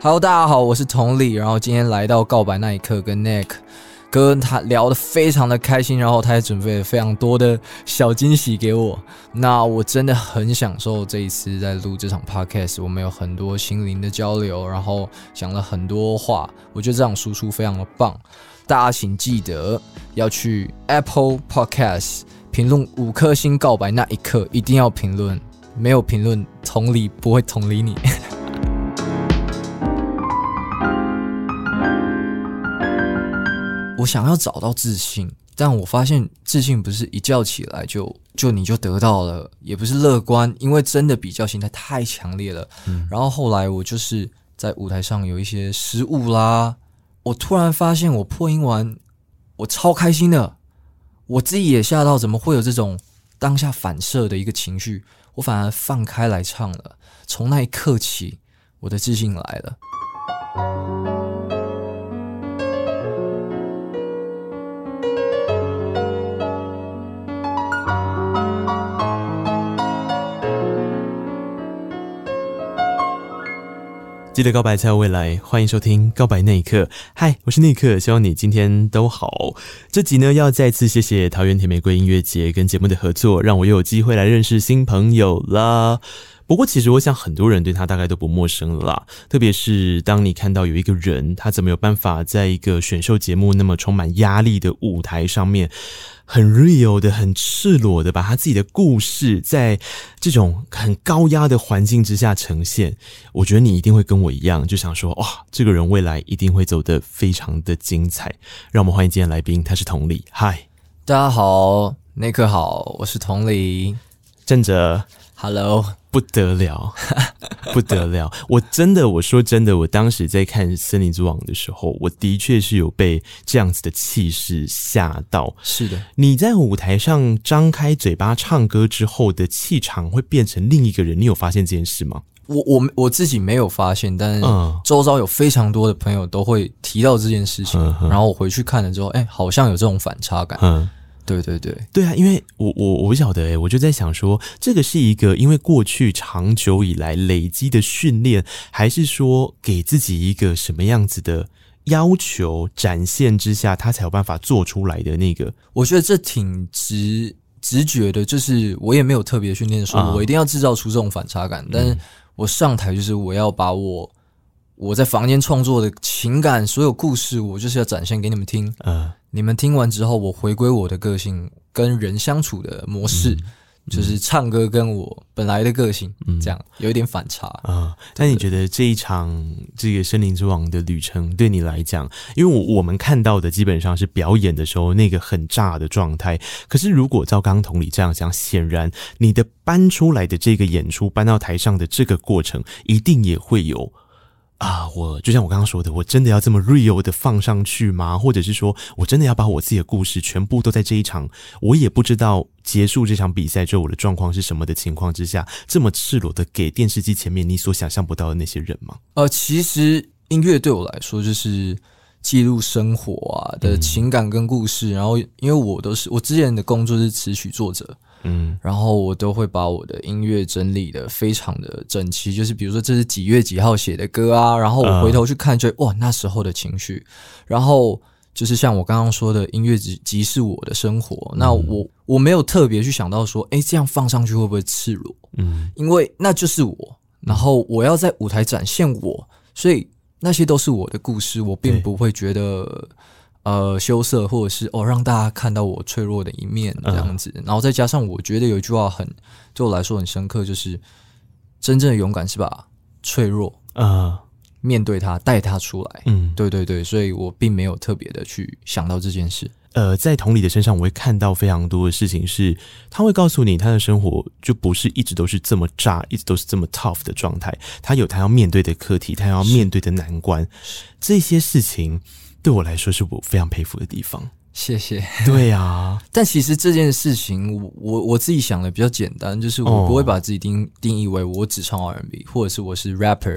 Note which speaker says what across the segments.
Speaker 1: Hello，大家好，我是同理，然后今天来到告白那一刻，跟 Nick 跟他聊得非常的开心，然后他也准备了非常多的小惊喜给我。那我真的很享受这一次在录这场 Podcast，我们有很多心灵的交流，然后讲了很多话，我觉得这场输出非常的棒。大家请记得要去 Apple Podcast 评论五颗星，告白那一刻一定要评论，没有评论同理不会同理你。我想要找到自信，但我发现自信不是一觉起来就就你就得到了，也不是乐观，因为真的比较心态太强烈了。嗯，然后后来我就是在舞台上有一些失误啦，我突然发现我破音完，我超开心的，我自己也吓到，怎么会有这种当下反射的一个情绪？我反而放开来唱了，从那一刻起，我的自信来了。
Speaker 2: 记得告白才有未来，欢迎收听《告白那一刻》。嗨，我是那一刻，希望你今天都好。这集呢，要再次谢谢桃园甜玫瑰音乐节跟节目的合作，让我又有机会来认识新朋友啦。不过，其实我想很多人对他大概都不陌生了啦。特别是当你看到有一个人，他怎么有办法在一个选秀节目那么充满压力的舞台上面，很 real 的、很赤裸的把他自己的故事，在这种很高压的环境之下呈现。我觉得你一定会跟我一样，就想说，哇，这个人未来一定会走得非常的精彩。让我们欢迎今天来宾，他是同理。嗨，
Speaker 1: 大家好，内克好，我是同理，
Speaker 2: 正哲
Speaker 1: ，Hello。
Speaker 2: 不得了，不得了！我真的，我说真的，我当时在看《森林之王》的时候，我的确是有被这样子的气势吓到。
Speaker 1: 是的，你
Speaker 2: 在舞台上张开嘴巴唱歌之后的气场会变成另一个人，你有发现这件事吗？
Speaker 1: 我我我自己没有发现，但是周遭有非常多的朋友都会提到这件事情，嗯、然后我回去看了之后，哎、欸，好像有这种反差感。嗯对对对，对
Speaker 2: 啊，因为我我我不晓得诶，我就在想说，这个是一个因为过去长久以来累积的训练，还是说给自己一个什么样子的要求展现之下，他才有办法做出来的那个？
Speaker 1: 我觉得这挺直直觉的，就是我也没有特别训练说我一定要制造出这种反差感，啊、但是我上台就是我要把我我在房间创作的情感所有故事，我就是要展现给你们听，嗯、啊。你们听完之后，我回归我的个性，跟人相处的模式，就是唱歌跟我本来的个性，嗯、这样有一点反差
Speaker 2: 啊。那你觉得这一场这个森林之王的旅程对你来讲，因为我我们看到的基本上是表演的时候那个很炸的状态，可是如果照刚同理这样讲，显然你的搬出来的这个演出搬到台上的这个过程，一定也会有。啊，我就像我刚刚说的，我真的要这么 real 的放上去吗？或者是说我真的要把我自己的故事全部都在这一场，我也不知道结束这场比赛之后我的状况是什么的情况之下，这么赤裸的给电视机前面你所想象不到的那些人吗？
Speaker 1: 呃，其实音乐对我来说就是记录生活啊的情感跟故事，嗯、然后因为我都是我之前的工作是词曲作者。嗯，然后我都会把我的音乐整理的非常的整齐，就是比如说这是几月几号写的歌啊，然后我回头去看就，就哇那时候的情绪，然后就是像我刚刚说的音乐即即是我的生活，那我我没有特别去想到说，哎，这样放上去会不会赤裸？嗯，因为那就是我，然后我要在舞台展现我，所以那些都是我的故事，我并不会觉得。呃，羞涩，或者是哦，让大家看到我脆弱的一面这样子，嗯、然后再加上我觉得有一句话很对我来说很深刻，就是真正的勇敢是把脆弱啊、嗯、面对它，带它出来。嗯，对对对，所以我并没有特别的去想到这件事。
Speaker 2: 呃，在同理的身上，我会看到非常多的事情是，是他会告诉你，他的生活就不是一直都是这么炸，一直都是这么 tough 的状态。他有他要面对的课题，他要面对的难关，这些事情对我来说是我非常佩服的地方。
Speaker 1: 谢谢。
Speaker 2: 对啊，
Speaker 1: 但其实这件事情，我我我自己想的比较简单，就是我不会把自己定定义为我只唱 R&B，或者是我是 rapper，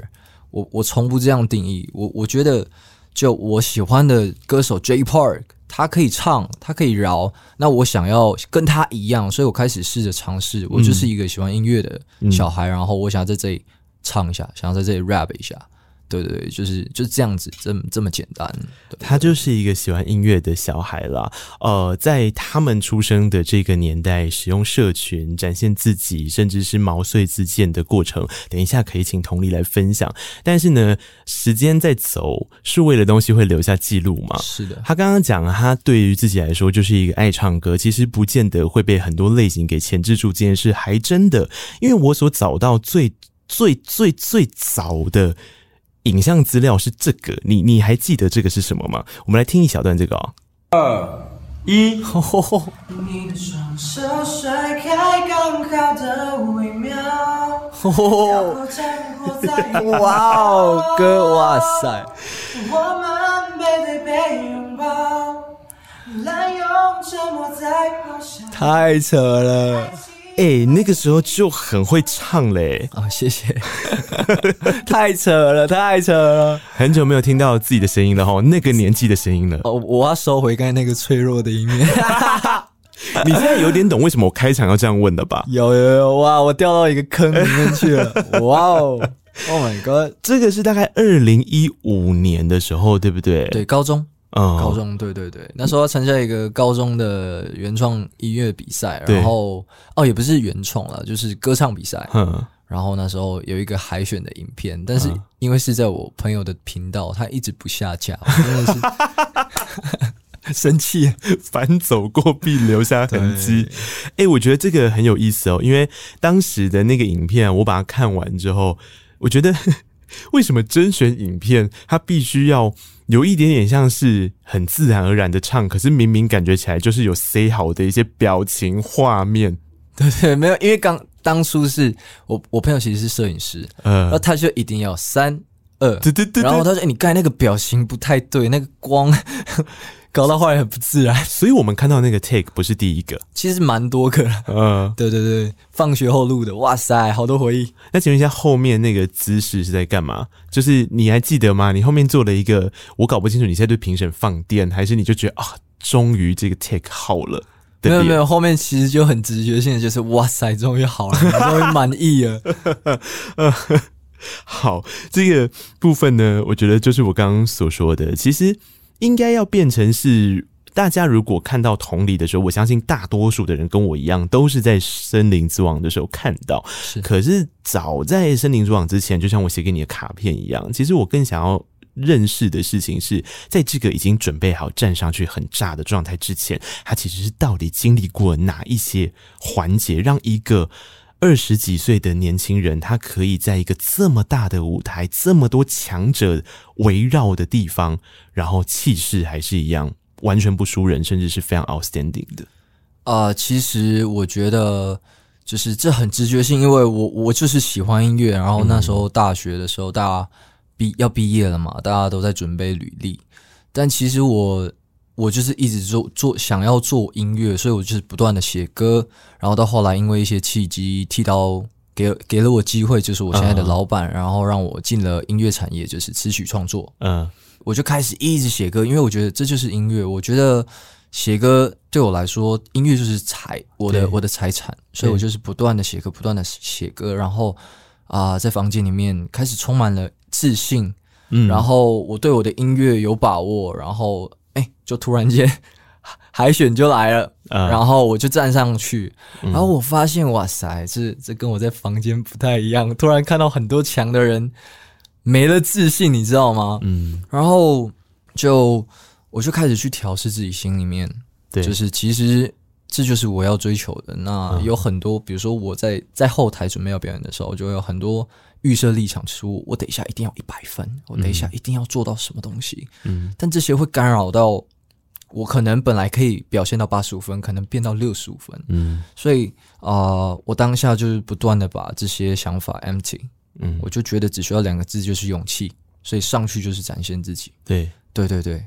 Speaker 1: 我我从不这样定义。我我觉得，就我喜欢的歌手 Jay Park。他可以唱，他可以饶，那我想要跟他一样，所以我开始试着尝试。我就是一个喜欢音乐的小孩，嗯、然后我想要在这里唱一下，想要在这里 rap 一下。对对对，就是就是这样子，这么这么简单。
Speaker 2: 他就是一个喜欢音乐的小孩啦。呃，在他们出生的这个年代，使用社群展现自己，甚至是毛遂自荐的过程，等一下可以请同理来分享。但是呢，时间在走，数位的东西会留下记录嘛？
Speaker 1: 是的。
Speaker 2: 他刚刚讲，他对于自己来说就是一个爱唱歌，其实不见得会被很多类型给牵制住。这件事还真的，因为我所找到最最最最早的。影像资料是这个，你你还记得这个是什么吗？我们来听一小段这个啊、哦。二一，吼吼吼！你的双手甩开刚好的微妙，哇哦，哥，哇塞！我们背对背拥抱，滥用沉默在咆哮，太扯了。哎、欸，那个时候就很会唱嘞！
Speaker 1: 啊、哦，谢谢，太扯了，太扯了，
Speaker 2: 很久没有听到自己的声音了哈，那个年纪的声音了。
Speaker 1: 哦，我要收回刚才那个脆弱的一面。
Speaker 2: 你现在有点懂为什么我开场要这样问了吧？
Speaker 1: 有有有，哇，我掉到一个坑里面去了，哇哦，Oh my god，
Speaker 2: 这个是大概二零一五年的时候，对不对？
Speaker 1: 对，高中。嗯，高中对对对，那时候要参加一个高中的原创音乐比赛，然后哦也不是原创了，就是歌唱比赛。嗯，然后那时候有一个海选的影片，但是因为是在我朋友的频道，他一直不下架，真的是生气，
Speaker 2: 反走过必留下痕迹。哎，我觉得这个很有意思哦，因为当时的那个影片，我把它看完之后，我觉得 为什么甄选影片它必须要。有一点点像是很自然而然的唱，可是明明感觉起来就是有塞好的一些表情画面。
Speaker 1: 对对，没有，因为刚当初是我我朋友其实是摄影师，呃，那他就一定要三二，对对对，然后他说：“哎，你刚才那个表情不太对，那个光。”搞到后来很不自然，
Speaker 2: 所以我们看到那个 take 不是第一个，
Speaker 1: 其实蛮多个。嗯，对对对，放学后录的，哇塞，好多回忆。
Speaker 2: 那请问一下，后面那个姿势是在干嘛？就是你还记得吗？你后面做了一个，我搞不清楚你现在对评审放电，还是你就觉得啊，终于这个 take 好了？
Speaker 1: 没有没有，后面其实就很直觉性的，就是哇塞，终于好了，终于满意了。
Speaker 2: 好，这个部分呢，我觉得就是我刚刚所说的，其实。应该要变成是大家如果看到同理的时候，我相信大多数的人跟我一样，都是在《森林之王》的时候看到。是，可是早在《森林之王》之前，就像我写给你的卡片一样，其实我更想要认识的事情是，在这个已经准备好站上去很炸的状态之前，他其实是到底经历过哪一些环节，让一个。二十几岁的年轻人，他可以在一个这么大的舞台，这么多强者围绕的地方，然后气势还是一样，完全不输人，甚至是非常 outstanding 的。
Speaker 1: 啊、呃，其实我觉得就是这很直觉性，因为我我就是喜欢音乐，然后那时候大学的时候，大家毕要毕业了嘛，大家都在准备履历，但其实我。我就是一直做做想要做音乐，所以我就是不断的写歌，然后到后来因为一些契机，剃刀给给了我机会，就是我现在的老板，然后让我进了音乐产业，就是词曲创作。嗯，我就开始一直写歌，因为我觉得这就是音乐。我觉得写歌对我来说，音乐就是财，我的我的财产，所以我就是不断的写歌，不断的写歌，然后啊、呃，在房间里面开始充满了自信，嗯，然后我对我的音乐有把握，然后。哎，就突然间 海选就来了，嗯、然后我就站上去，然后我发现哇塞，这这跟我在房间不太一样。突然看到很多强的人没了自信，你知道吗？嗯，然后就我就开始去调试自己心里面，对，就是其实这就是我要追求的。那有很多，比如说我在在后台准备要表演的时候，就有很多。预设立场，出我等一下一定要一百分，我等一下一定要做到什么东西。嗯，但这些会干扰到我可能本来可以表现到八十五分，可能变到六十五分。嗯，所以啊、呃，我当下就是不断的把这些想法 empty。嗯，我就觉得只需要两个字，就是勇气。所以上去就是展现自己。
Speaker 2: 对，
Speaker 1: 对对对。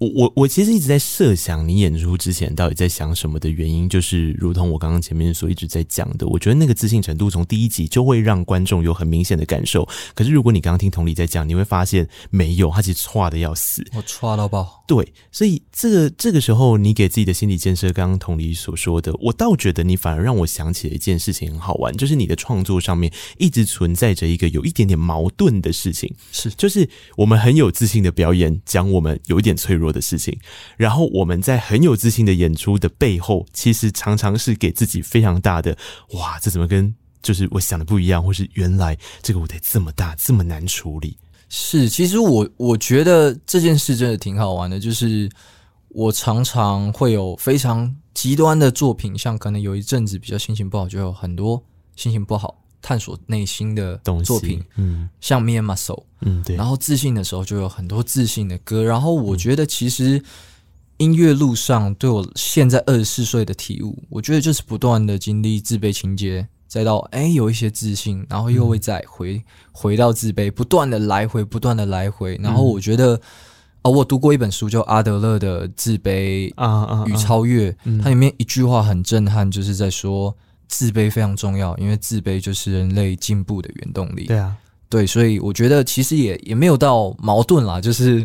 Speaker 2: 我我我其实一直在设想你演出之前到底在想什么的原因，就是如同我刚刚前面所一直在讲的，我觉得那个自信程度从第一集就会让观众有很明显的感受。可是如果你刚刚听同理在讲，你会发现没有，他其实差的要死，
Speaker 1: 我差到爆。
Speaker 2: 对，所以这个这个时候你给自己的心理建设，刚刚同理所说的，我倒觉得你反而让我想起了一件事情，很好玩，就是你的创作上面一直存在着一个有一点点矛盾的事情，
Speaker 1: 是
Speaker 2: 就是我们很有自信的表演，讲我们有一点脆弱的事情，然后我们在很有自信的演出的背后，其实常常是给自己非常大的哇，这怎么跟就是我想的不一样，或是原来这个舞台这么大，这么难处理。
Speaker 1: 是，其实我我觉得这件事真的挺好玩的，就是我常常会有非常极端的作品，像可能有一阵子比较心情不好，就有很多心情不好。探索内心的作品，嗯，像 Me and Muscle，嗯，对。然后自信的时候就有很多自信的歌。然后我觉得其实音乐路上对我现在二十四岁的体悟，我觉得就是不断的经历自卑情节，再到哎有一些自信，然后又会再回回到自卑，不断的来回，不断的来回。然后我觉得啊，我读过一本书叫阿德勒的《自卑啊与超越》，它里面一句话很震撼，就是在说。自卑非常重要，因为自卑就是人类进步的原动力。
Speaker 2: 对啊，
Speaker 1: 对，所以我觉得其实也也没有到矛盾啦，就是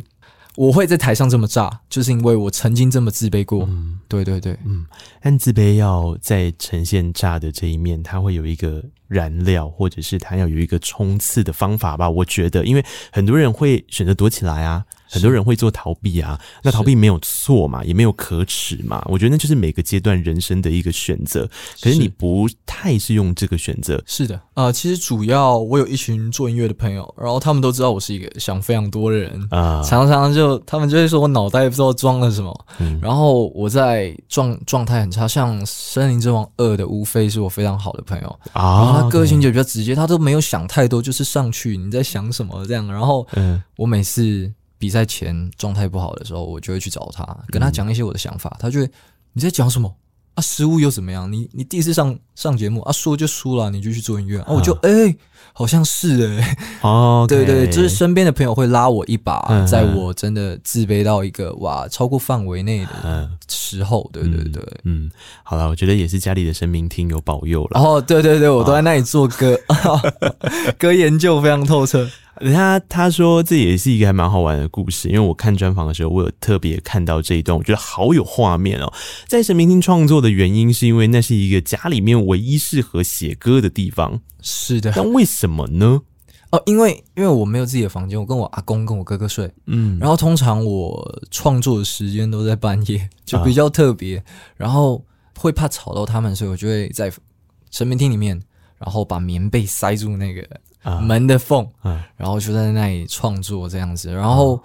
Speaker 1: 我会在台上这么炸，就是因为我曾经这么自卑过。嗯，对对对，
Speaker 2: 嗯，但自卑要在呈现炸的这一面，它会有一个燃料，或者是它要有一个冲刺的方法吧？我觉得，因为很多人会选择躲起来啊。很多人会做逃避啊，那逃避没有错嘛，也没有可耻嘛。我觉得那就是每个阶段人生的一个选择。可是你不太是用这个选择。
Speaker 1: 是的，啊、呃，其实主要我有一群做音乐的朋友，然后他们都知道我是一个想非常多的人啊，常常就他们就会说我脑袋不知道装了什么。嗯，然后我在状状态很差，像《森林之王二》的吴飞是我非常好的朋友啊，然后他个性就比较直接，他都没有想太多，就是上去你在想什么这样。然后，嗯，我每次。比赛前状态不好的时候，我就会去找他，跟他讲一些我的想法。嗯、他就会，你在讲什么啊？失误又怎么样？你你第一次上上节目啊，输就输了，你就去做音乐啊。我就哎、欸，好像是哎、欸，哦 对，对对，就是身边的朋友会拉我一把，嗯、在我真的自卑到一个哇超过范围内的时候，对对对，
Speaker 2: 嗯，好了，我觉得也是家里的神明听有保佑了。
Speaker 1: 哦，对对对，我都在那里做歌，哦、歌研究非常透彻。
Speaker 2: 他他说这也是一个还蛮好玩的故事，因为我看专访的时候，我有特别看到这一段，我觉得好有画面哦。在神明厅创作的原因，是因为那是一个家里面唯一适合写歌的地方。
Speaker 1: 是的，
Speaker 2: 但为什么呢？
Speaker 1: 哦，因为因为我没有自己的房间，我跟我阿公跟我哥哥睡。嗯，然后通常我创作的时间都在半夜，就比较特别，啊、然后会怕吵到他们，所以我就会在神明厅里面，然后把棉被塞住那个。门的缝，然后就在那里创作这样子，然后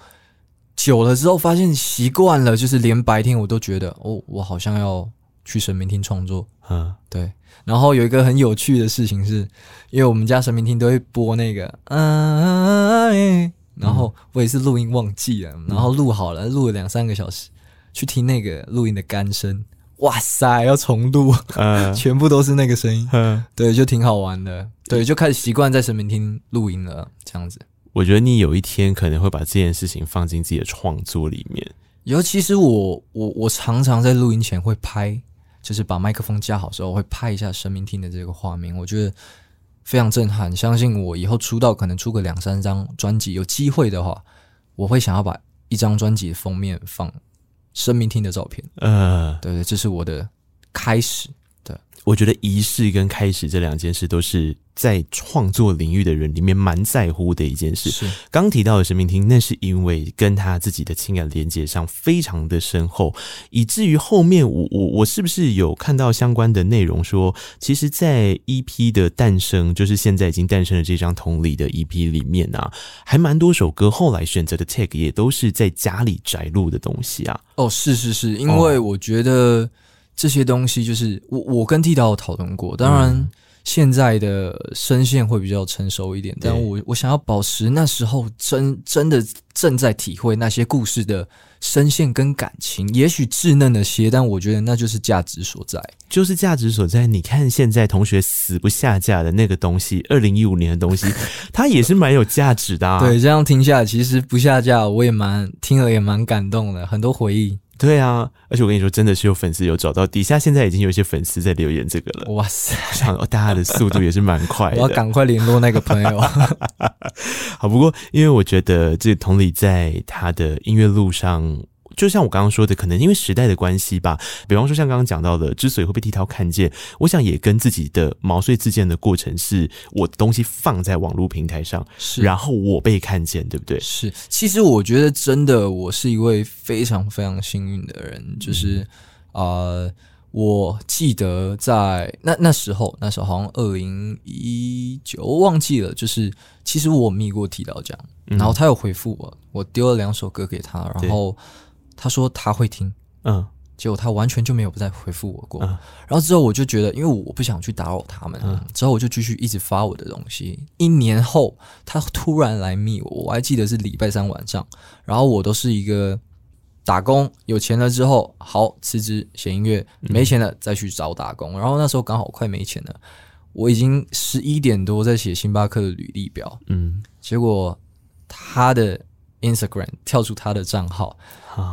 Speaker 1: 久了之后发现习惯了，就是连白天我都觉得哦，我好像要去神明厅创作，嗯，对。然后有一个很有趣的事情是，因为我们家神明厅都会播那个，嗯，然后我也是录音忘记了，然后录好了，录了两三个小时，去听那个录音的干声。哇塞，要重录，嗯，全部都是那个声音，嗯，对，就挺好玩的，对，就开始习惯在神明厅录音了，这样子。
Speaker 2: 我觉得你有一天可能会把这件事情放进自己的创作里面。
Speaker 1: 尤其是我，我，我常常在录音前会拍，就是把麦克风架好之后会拍一下神明厅的这个画面，我觉得非常震撼。相信我以后出道可能出个两三张专辑，有机会的话，我会想要把一张专辑的封面放。神明厅的照片，嗯，对对，这是我的开始。对，
Speaker 2: 我觉得仪式跟开始这两件事都是。在创作领域的人里面，蛮在乎的一件事。是刚提到的神明厅，那是因为跟他自己的情感连接上非常的深厚，以至于后面我我我是不是有看到相关的内容说，其实，在 EP 的诞生，就是现在已经诞生了这张同理的 EP 里面啊，还蛮多首歌后来选择的 tag 也都是在家里宅录的东西啊。
Speaker 1: 哦，是是是，因为我觉得这些东西就是我我跟剃刀有讨论过，当然。嗯现在的声线会比较成熟一点，但我我想要保持那时候真真的正在体会那些故事的声线跟感情，也许稚嫩了些，但我觉得那就是价值所在，
Speaker 2: 就是价值所在。你看现在同学死不下架的那个东西，二零一五年的东西，它也是蛮有价值的啊。
Speaker 1: 对，这样听下来，其实不下架，我也蛮听了也蛮感动的，很多回忆。
Speaker 2: 对啊，而且我跟你说，真的是有粉丝有找到底下，现在已经有一些粉丝在留言这个了。
Speaker 1: 哇塞，
Speaker 2: 想大家的速度也是蛮快的。
Speaker 1: 我要赶快联络那个朋友。
Speaker 2: 好，不过因为我觉得这个同理在他的音乐路上。就像我刚刚说的，可能因为时代的关系吧。比方说，像刚刚讲到的，之所以会被剃刀看见，我想也跟自己的毛遂自荐的过程，是我的东西放在网络平台上，是然后我被看见，对不对？
Speaker 1: 是。其实我觉得，真的，我是一位非常非常幸运的人。就是呃，我记得在那那时候，那时候好像二零一九，我忘记了。就是其实我密过剃刀这样，然后他有回复我，我丢了两首歌给他，然后。他说他会听，嗯，结果他完全就没有再回复我过。嗯，然后之后我就觉得，因为我不想去打扰他们，嗯，之后我就继续一直发我的东西。一年后，他突然来密我，我还记得是礼拜三晚上。然后我都是一个打工，有钱了之后好辞职写音乐，没钱了再去找打工。然后那时候刚好快没钱了，我已经十一点多在写星巴克的履历表，嗯，结果他的 Instagram 跳出他的账号。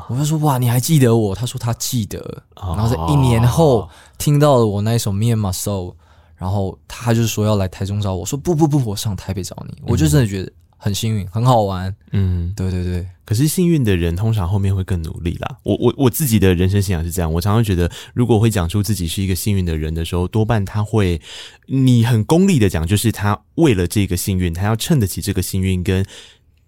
Speaker 1: 我就说哇，你还记得我？他说他记得，然后在一年后听到了我那一首《Me and My Soul》，然后他就说要来台中找我，说不不不，我上台北找你。我就真的觉得很幸运，很好玩。嗯，对对对。
Speaker 2: 可是幸运的人通常后面会更努力啦。我我我自己的人生信仰是这样，我常常觉得，如果会讲出自己是一个幸运的人的时候，多半他会，你很功利的讲，就是他为了这个幸运，他要衬得起这个幸运跟。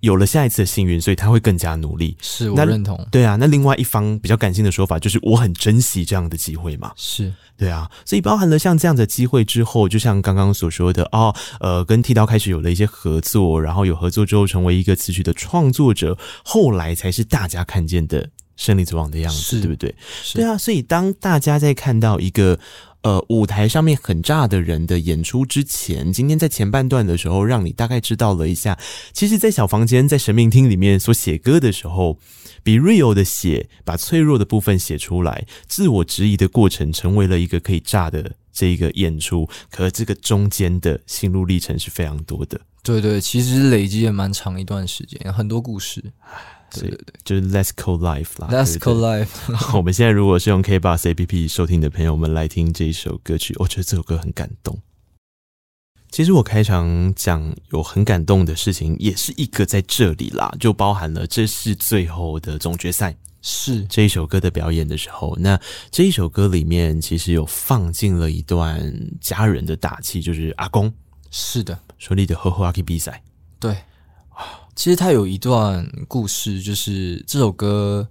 Speaker 2: 有了下一次的幸运，所以他会更加努力。
Speaker 1: 是我认同。
Speaker 2: 对啊，那另外一方比较感性的说法就是，我很珍惜这样的机会嘛。
Speaker 1: 是
Speaker 2: 对啊，所以包含了像这样的机会之后，就像刚刚所说的哦，呃，跟剃刀开始有了一些合作，然后有合作之后成为一个词曲的创作者，后来才是大家看见的胜利之王的样子，对不对？对啊，所以当大家在看到一个。呃，舞台上面很炸的人的演出之前，今天在前半段的时候，让你大概知道了一下，其实，在小房间，在神明厅里面所写歌的时候，比 real 的写，把脆弱的部分写出来，自我质疑的过程，成为了一个可以炸的这一个演出。可这个中间的心路历程是非常多的。
Speaker 1: 对对，其实累积也蛮长一段时间，很多故事。
Speaker 2: 对就是 Let's Call Life 啦。
Speaker 1: Let's Call Life。
Speaker 2: 我们现在如果是用 KBox APP 收听的朋友们来听这一首歌曲，我觉得这首歌很感动。其实我开场讲有很感动的事情，也是一个在这里啦，就包含了这是最后的总决赛，是这一首歌的表演的时候，那这一首歌里面其实有放进了一段家人的打气，就是阿公，
Speaker 1: 是的，
Speaker 2: 说你的呵呵阿 K 比赛，
Speaker 1: 对。其实他有一段故事，就是这首歌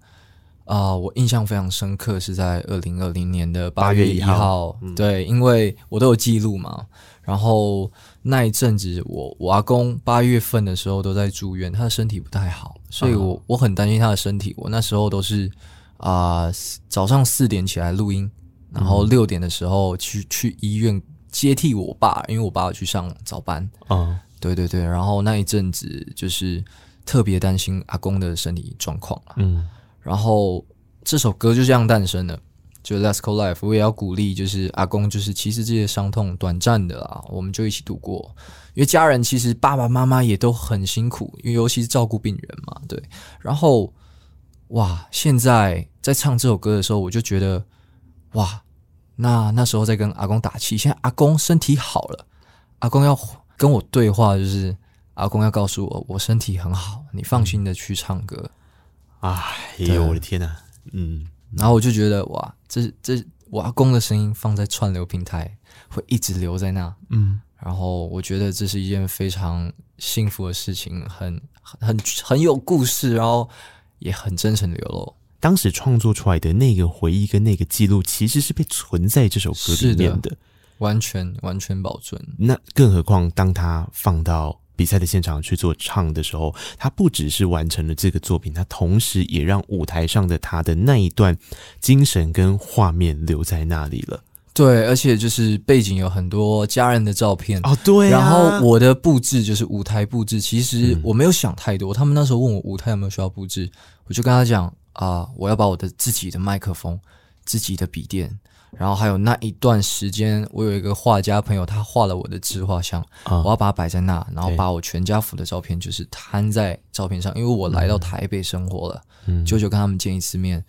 Speaker 1: 啊、呃，我印象非常深刻，是在二零二零年的八月一号。对，因为我都有记录嘛。然后那一阵子我，我我阿公八月份的时候都在住院，他的身体不太好，所以我我很担心他的身体。我那时候都是啊、呃，早上四点起来录音，然后六点的时候去去医院接替我爸，因为我爸要去上早班啊。嗯对对对，然后那一阵子就是特别担心阿公的身体状况啊。嗯，然后这首歌就这样诞生了，就《Let's Call Life》。我也要鼓励，就是阿公，就是其实这些伤痛短暂的啦，我们就一起度过。因为家人其实爸爸妈妈也都很辛苦，因为尤其是照顾病人嘛。对，然后哇，现在在唱这首歌的时候，我就觉得哇，那那时候在跟阿公打气，现在阿公身体好了，阿公要。跟我对话就是阿公要告诉我，我身体很好，你放心的去唱歌。
Speaker 2: 哎呦，我的天哪！嗯，
Speaker 1: 然后我就觉得哇，这这我阿公的声音放在串流平台会一直留在那。嗯，然后我觉得这是一件非常幸福的事情，很很很有故事，然后也很真诚的流露。
Speaker 2: 当时创作出来的那个回忆跟那个记录，其实是被存在这首歌里面的。
Speaker 1: 完全完全保存。
Speaker 2: 那更何况，当他放到比赛的现场去做唱的时候，他不只是完成了这个作品，他同时也让舞台上的他的那一段精神跟画面留在那里了。
Speaker 1: 对，而且就是背景有很多家人的照片
Speaker 2: 哦，对、啊。
Speaker 1: 然后我的布置就是舞台布置，其实我没有想太多。嗯、他们那时候问我舞台有没有需要布置，我就跟他讲啊、呃，我要把我的自己的麦克风、自己的笔电。然后还有那一段时间，我有一个画家朋友，他画了我的自画像，哦、我要把它摆在那，然后把我全家福的照片就是摊在照片上，因为我来到台北生活了，嗯，久久跟他们见一次面，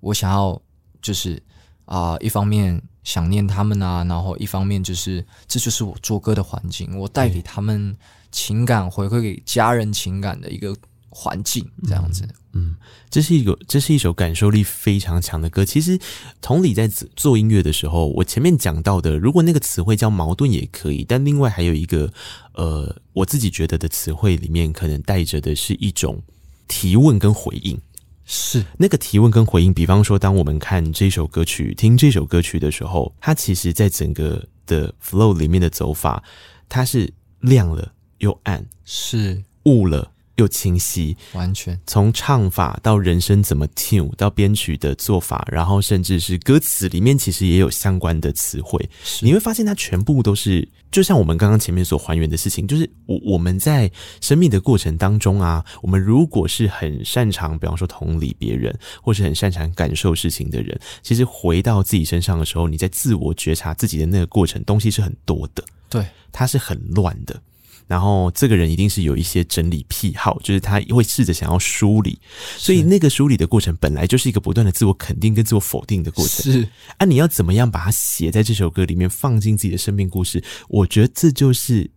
Speaker 1: 我想要就是啊、呃，一方面想念他们啊，然后一方面就是这就是我做歌的环境，我带给他们情感，回馈给家人情感的一个。环境这样子，
Speaker 2: 嗯，这是一个，这是一首感受力非常强的歌。其实，同理，在做音乐的时候，我前面讲到的，如果那个词汇叫矛盾也可以，但另外还有一个，呃，我自己觉得的词汇里面，可能带着的是一种提问跟回应。
Speaker 1: 是
Speaker 2: 那个提问跟回应，比方说，当我们看这首歌曲、听这首歌曲的时候，它其实在整个的 flow 里面的走法，它是亮了又暗，
Speaker 1: 是
Speaker 2: 雾了。又清晰，
Speaker 1: 完全。
Speaker 2: 从唱法到人声怎么 tune 到编曲的做法，然后甚至是歌词里面，其实也有相关的词汇。你会发现，它全部都是就像我们刚刚前面所还原的事情，就是我我们在生命的过程当中啊，我们如果是很擅长，比方说同理别人，或是很擅长感受事情的人，其实回到自己身上的时候，你在自我觉察自己的那个过程，东西是很多的，
Speaker 1: 对，
Speaker 2: 它是很乱的。然后这个人一定是有一些整理癖好，就是他会试着想要梳理，所以那个梳理的过程本来就是一个不断的自我肯定跟自我否定的过程。
Speaker 1: 是
Speaker 2: 啊，你要怎么样把它写在这首歌里面，放进自己的生命故事？我觉得这就是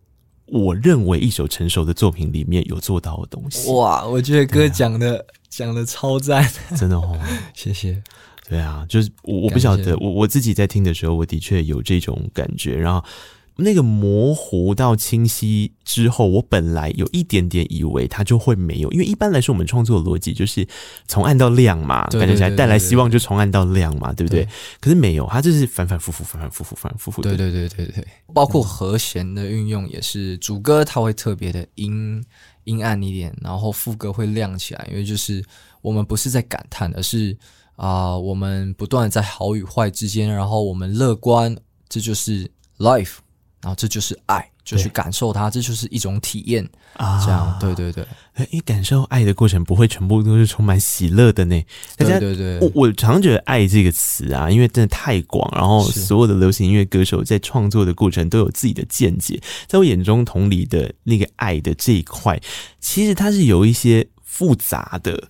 Speaker 2: 我认为一首成熟的作品里面有做到的东西。
Speaker 1: 哇，我觉得歌讲的、啊、讲的超赞，
Speaker 2: 真的哦，
Speaker 1: 谢谢。
Speaker 2: 对啊，就是我我不晓得，我我自己在听的时候，我的确有这种感觉，然后。那个模糊到清晰之后，我本来有一点点以为它就会没有，因为一般来说我们创作的逻辑就是从暗到亮嘛，感觉起来带来希望就从暗到亮嘛，对不对？可是没有，它就是反反复复，反反复复，反反复复。
Speaker 1: 对对对对对，包括和弦的运用也是，主歌它会特别的阴阴暗一点，然后副歌会亮起来，因为就是我们不是在感叹，而是啊、呃，我们不断在好与坏之间，然后我们乐观，这就是 life。然后这就是爱，就去感受它，这就是一种体验啊！这样，对对对，
Speaker 2: 因为感受爱的过程不会全部都是充满喜乐的呢。大家
Speaker 1: 对对对，
Speaker 2: 我我常常觉得“爱”这个词啊，因为真的太广，然后所有的流行音乐歌手在创作的过程都有自己的见解。在我眼中，同理的那个爱的这一块，其实它是有一些复杂的。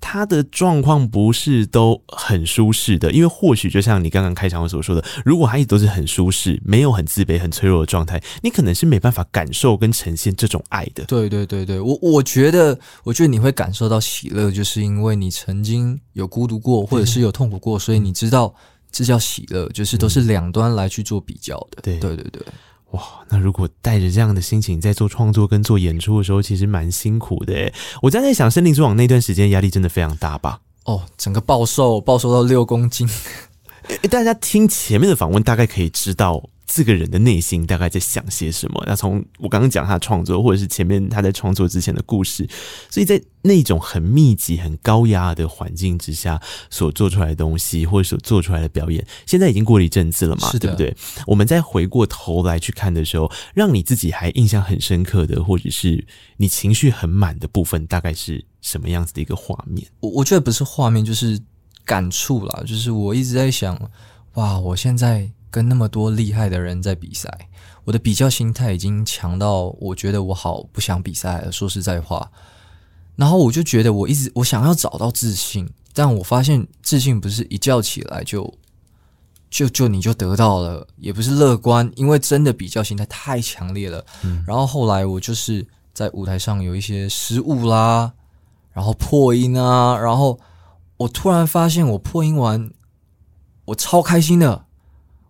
Speaker 2: 他的状况不是都很舒适的，因为或许就像你刚刚开场所说的，如果他一直都是很舒适，没有很自卑、很脆弱的状态，你可能是没办法感受跟呈现这种爱的。
Speaker 1: 对对对对，我我觉得，我觉得你会感受到喜乐，就是因为你曾经有孤独过，或者是有痛苦过，所以你知道这叫喜乐，就是都是两端来去做比较的。对对对对。
Speaker 2: 哇，那如果带着这样的心情在做创作跟做演出的时候，其实蛮辛苦的。我正在想，森林之王那段时间压力真的非常大吧？
Speaker 1: 哦，整个暴瘦，暴瘦到六公斤。
Speaker 2: 大家听前面的访问，大概可以知道。这个人的内心大概在想些什么？那从我刚刚讲他的创作，或者是前面他在创作之前的故事，所以在那种很密集、很高压的环境之下所做出来的东西，或者所做出来的表演，现在已经过了一阵子了嘛，对不对？我们再回过头来去看的时候，让你自己还印象很深刻的，或者是你情绪很满的部分，大概是什么样子的一个画面？
Speaker 1: 我我觉得不是画面，就是感触啦。就是我一直在想，哇，我现在。跟那么多厉害的人在比赛，我的比较心态已经强到我觉得我好不想比赛了。说实在话，然后我就觉得我一直我想要找到自信，但我发现自信不是一觉起来就就就你就得到了，也不是乐观，因为真的比较心态太强烈了。嗯，然后后来我就是在舞台上有一些失误啦，然后破音啊，然后我突然发现我破音完，我超开心的。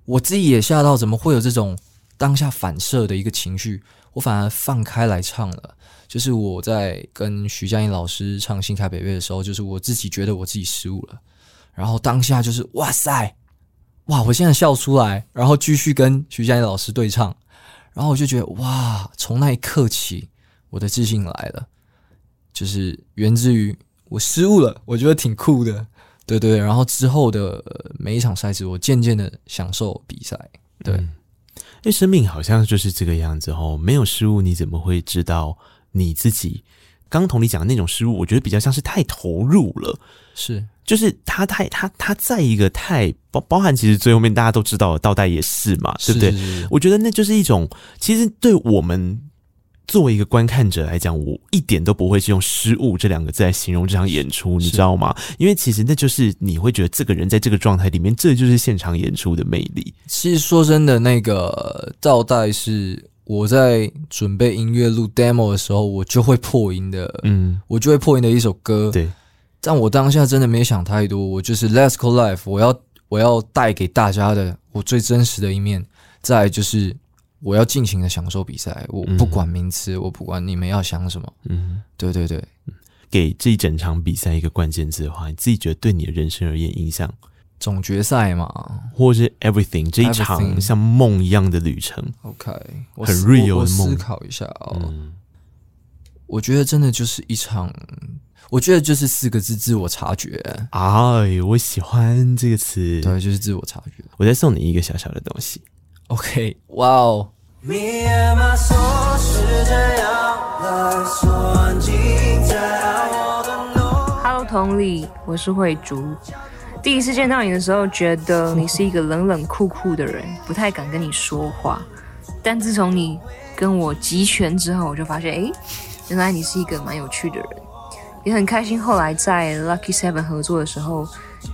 Speaker 1: 我自己也吓到，怎么会有这种当下反射的一个情绪？我反而放开来唱了。就是我在跟徐佳莹老师唱《新台北月》的时候，就是我自己觉得我自己失误了，然后当下就是哇塞，哇！我现在笑出来，然后继续跟徐佳莹老师对唱，然后我就觉得哇！从那一刻起，我的自信来了，就是源自于我失误了，我觉得挺酷的。对对，然后之后的每一场赛事，我渐渐的享受比赛。对，
Speaker 2: 嗯、因为生命好像就是这个样子哦，没有失误，你怎么会知道你自己？刚刚同你讲的那种失误，我觉得比较像是太投入了，
Speaker 1: 是，
Speaker 2: 就是他太他他在一个太包包含，其实最后面大家都知道，倒带也是嘛，对不对？
Speaker 1: 是是是，
Speaker 2: 我觉得那就是一种，其实对我们。作为一个观看者来讲，我一点都不会是用失误这两个字来形容这场演出，你知道吗？因为其实那就是你会觉得这个人在这个状态里面，这就是现场演出的魅力。
Speaker 1: 其实说真的，那个倒带是我在准备音乐录 demo 的时候，我就会破音的，嗯，我就会破音的一首歌。
Speaker 2: 对，
Speaker 1: 但我当下真的没想太多，我就是 Let's Go Life，我要我要带给大家的我最真实的一面。再来就是。我要尽情的享受比赛，我不管名次，嗯，我不管你们要想什么。嗯，对对对，
Speaker 2: 给这一整场比赛一个关键字的话，你自己觉得对你的人生而言影响？
Speaker 1: 总决赛嘛，
Speaker 2: 或是 everything 这一场像梦一样的旅程。
Speaker 1: OK，
Speaker 2: 很 real 的梦。
Speaker 1: 思考一下哦，嗯，我觉得真的就是一场，我觉得就是四个字：自我察觉。
Speaker 2: 哎，我喜欢这个词，
Speaker 1: 对，就是自我察觉。
Speaker 2: 我再送你一个小小的东西。
Speaker 1: OK，哇哦
Speaker 3: ！Hello，同理，我是慧竹。第一次见到你的时候，觉得你是一个冷冷酷酷的人，不太敢跟你说话。但自从你跟我集拳之后，我就发现，哎，原来你是一个蛮有趣的人。也很开心，后来在 Lucky Seven 合作的时候，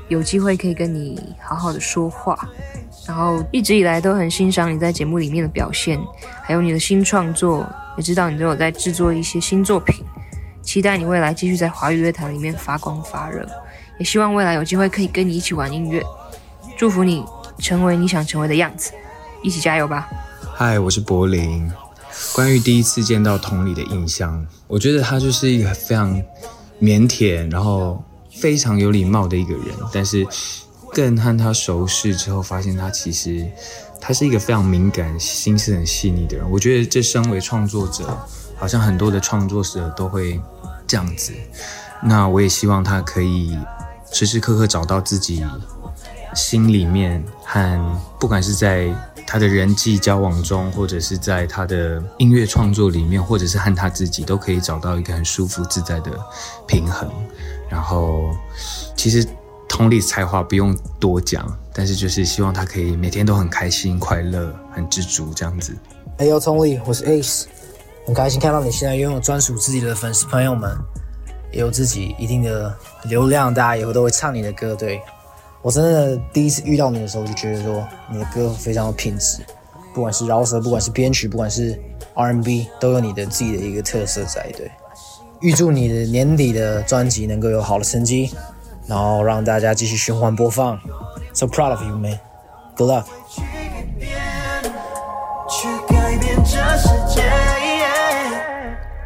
Speaker 3: 有机会可以跟你好好的说话。然后一直以来都很欣赏你在节目里面的表现，还有你的新创作，也知道你都有在制作一些新作品，期待你未来继续在华语乐坛里面发光发热，也希望未来有机会可以跟你一起玩音乐，祝福你成为你想成为的样子，一起加油吧！
Speaker 4: 嗨，我是柏林。关于第一次见到同理的印象，我觉得他就是一个非常腼腆，然后非常有礼貌的一个人，但是。更和他熟识之后，发现他其实他是一个非常敏感、心思很细腻的人。我觉得这身为创作者，好像很多的创作者都会这样子。那我也希望他可以时时刻刻找到自己心里面和不管是在他的人际交往中，或者是在他的音乐创作里面，或者是和他自己，都可以找到一个很舒服自在的平衡。然后，其实。同理才华不用多讲，但是就是希望他可以每天都很开心、快乐、很知足这样子。
Speaker 5: 哎呦，同理，我是 Ace，很开心看到你现在拥有专属自己的粉丝朋友们，也有自己一定的流量，大家以后都会唱你的歌。对，我真的第一次遇到你的时候，就觉得说你的歌非常有品质，不管是饶舌，不管是编曲，不管是 R&B，都有你的自己的一个特色在。对，预祝你的年底的专辑能够有好的成绩。然后让大家继续循环播放，So proud of you, man. Good luck.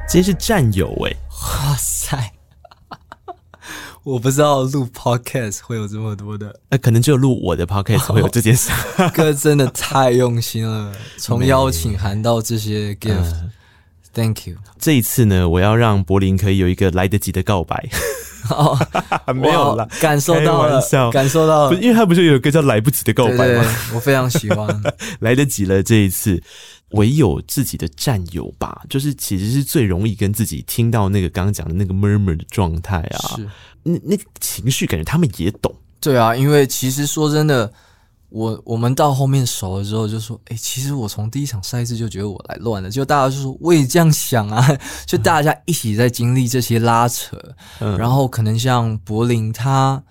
Speaker 2: 这是战友哎，
Speaker 1: 哇塞！我不知道录 podcast 会有这么多的，
Speaker 2: 那可能只有录我的 podcast 会有这件事。
Speaker 1: 哥真的太用心了，从邀请函到这些 gift，Thank you。
Speaker 2: 这一次呢，我要让柏林可以有一个来得及的告白。
Speaker 1: 哦，没有了，感受到了，感受到了，
Speaker 2: 因为他不是有个叫《来不及的告白》
Speaker 1: 吗？我非常喜欢，
Speaker 2: 来得及了。这一次，唯有自己的战友吧，就是其实是最容易跟自己听到那个刚刚讲的那个 murmur 的状态啊，是那那个情绪，感觉他们也懂。
Speaker 1: 对啊，因为其实说真的。我我们到后面熟了之后就说，哎、欸，其实我从第一场赛事就觉得我来乱了，就大家就说我也这样想啊，就大家一起在经历这些拉扯，嗯，然后可能像柏林他，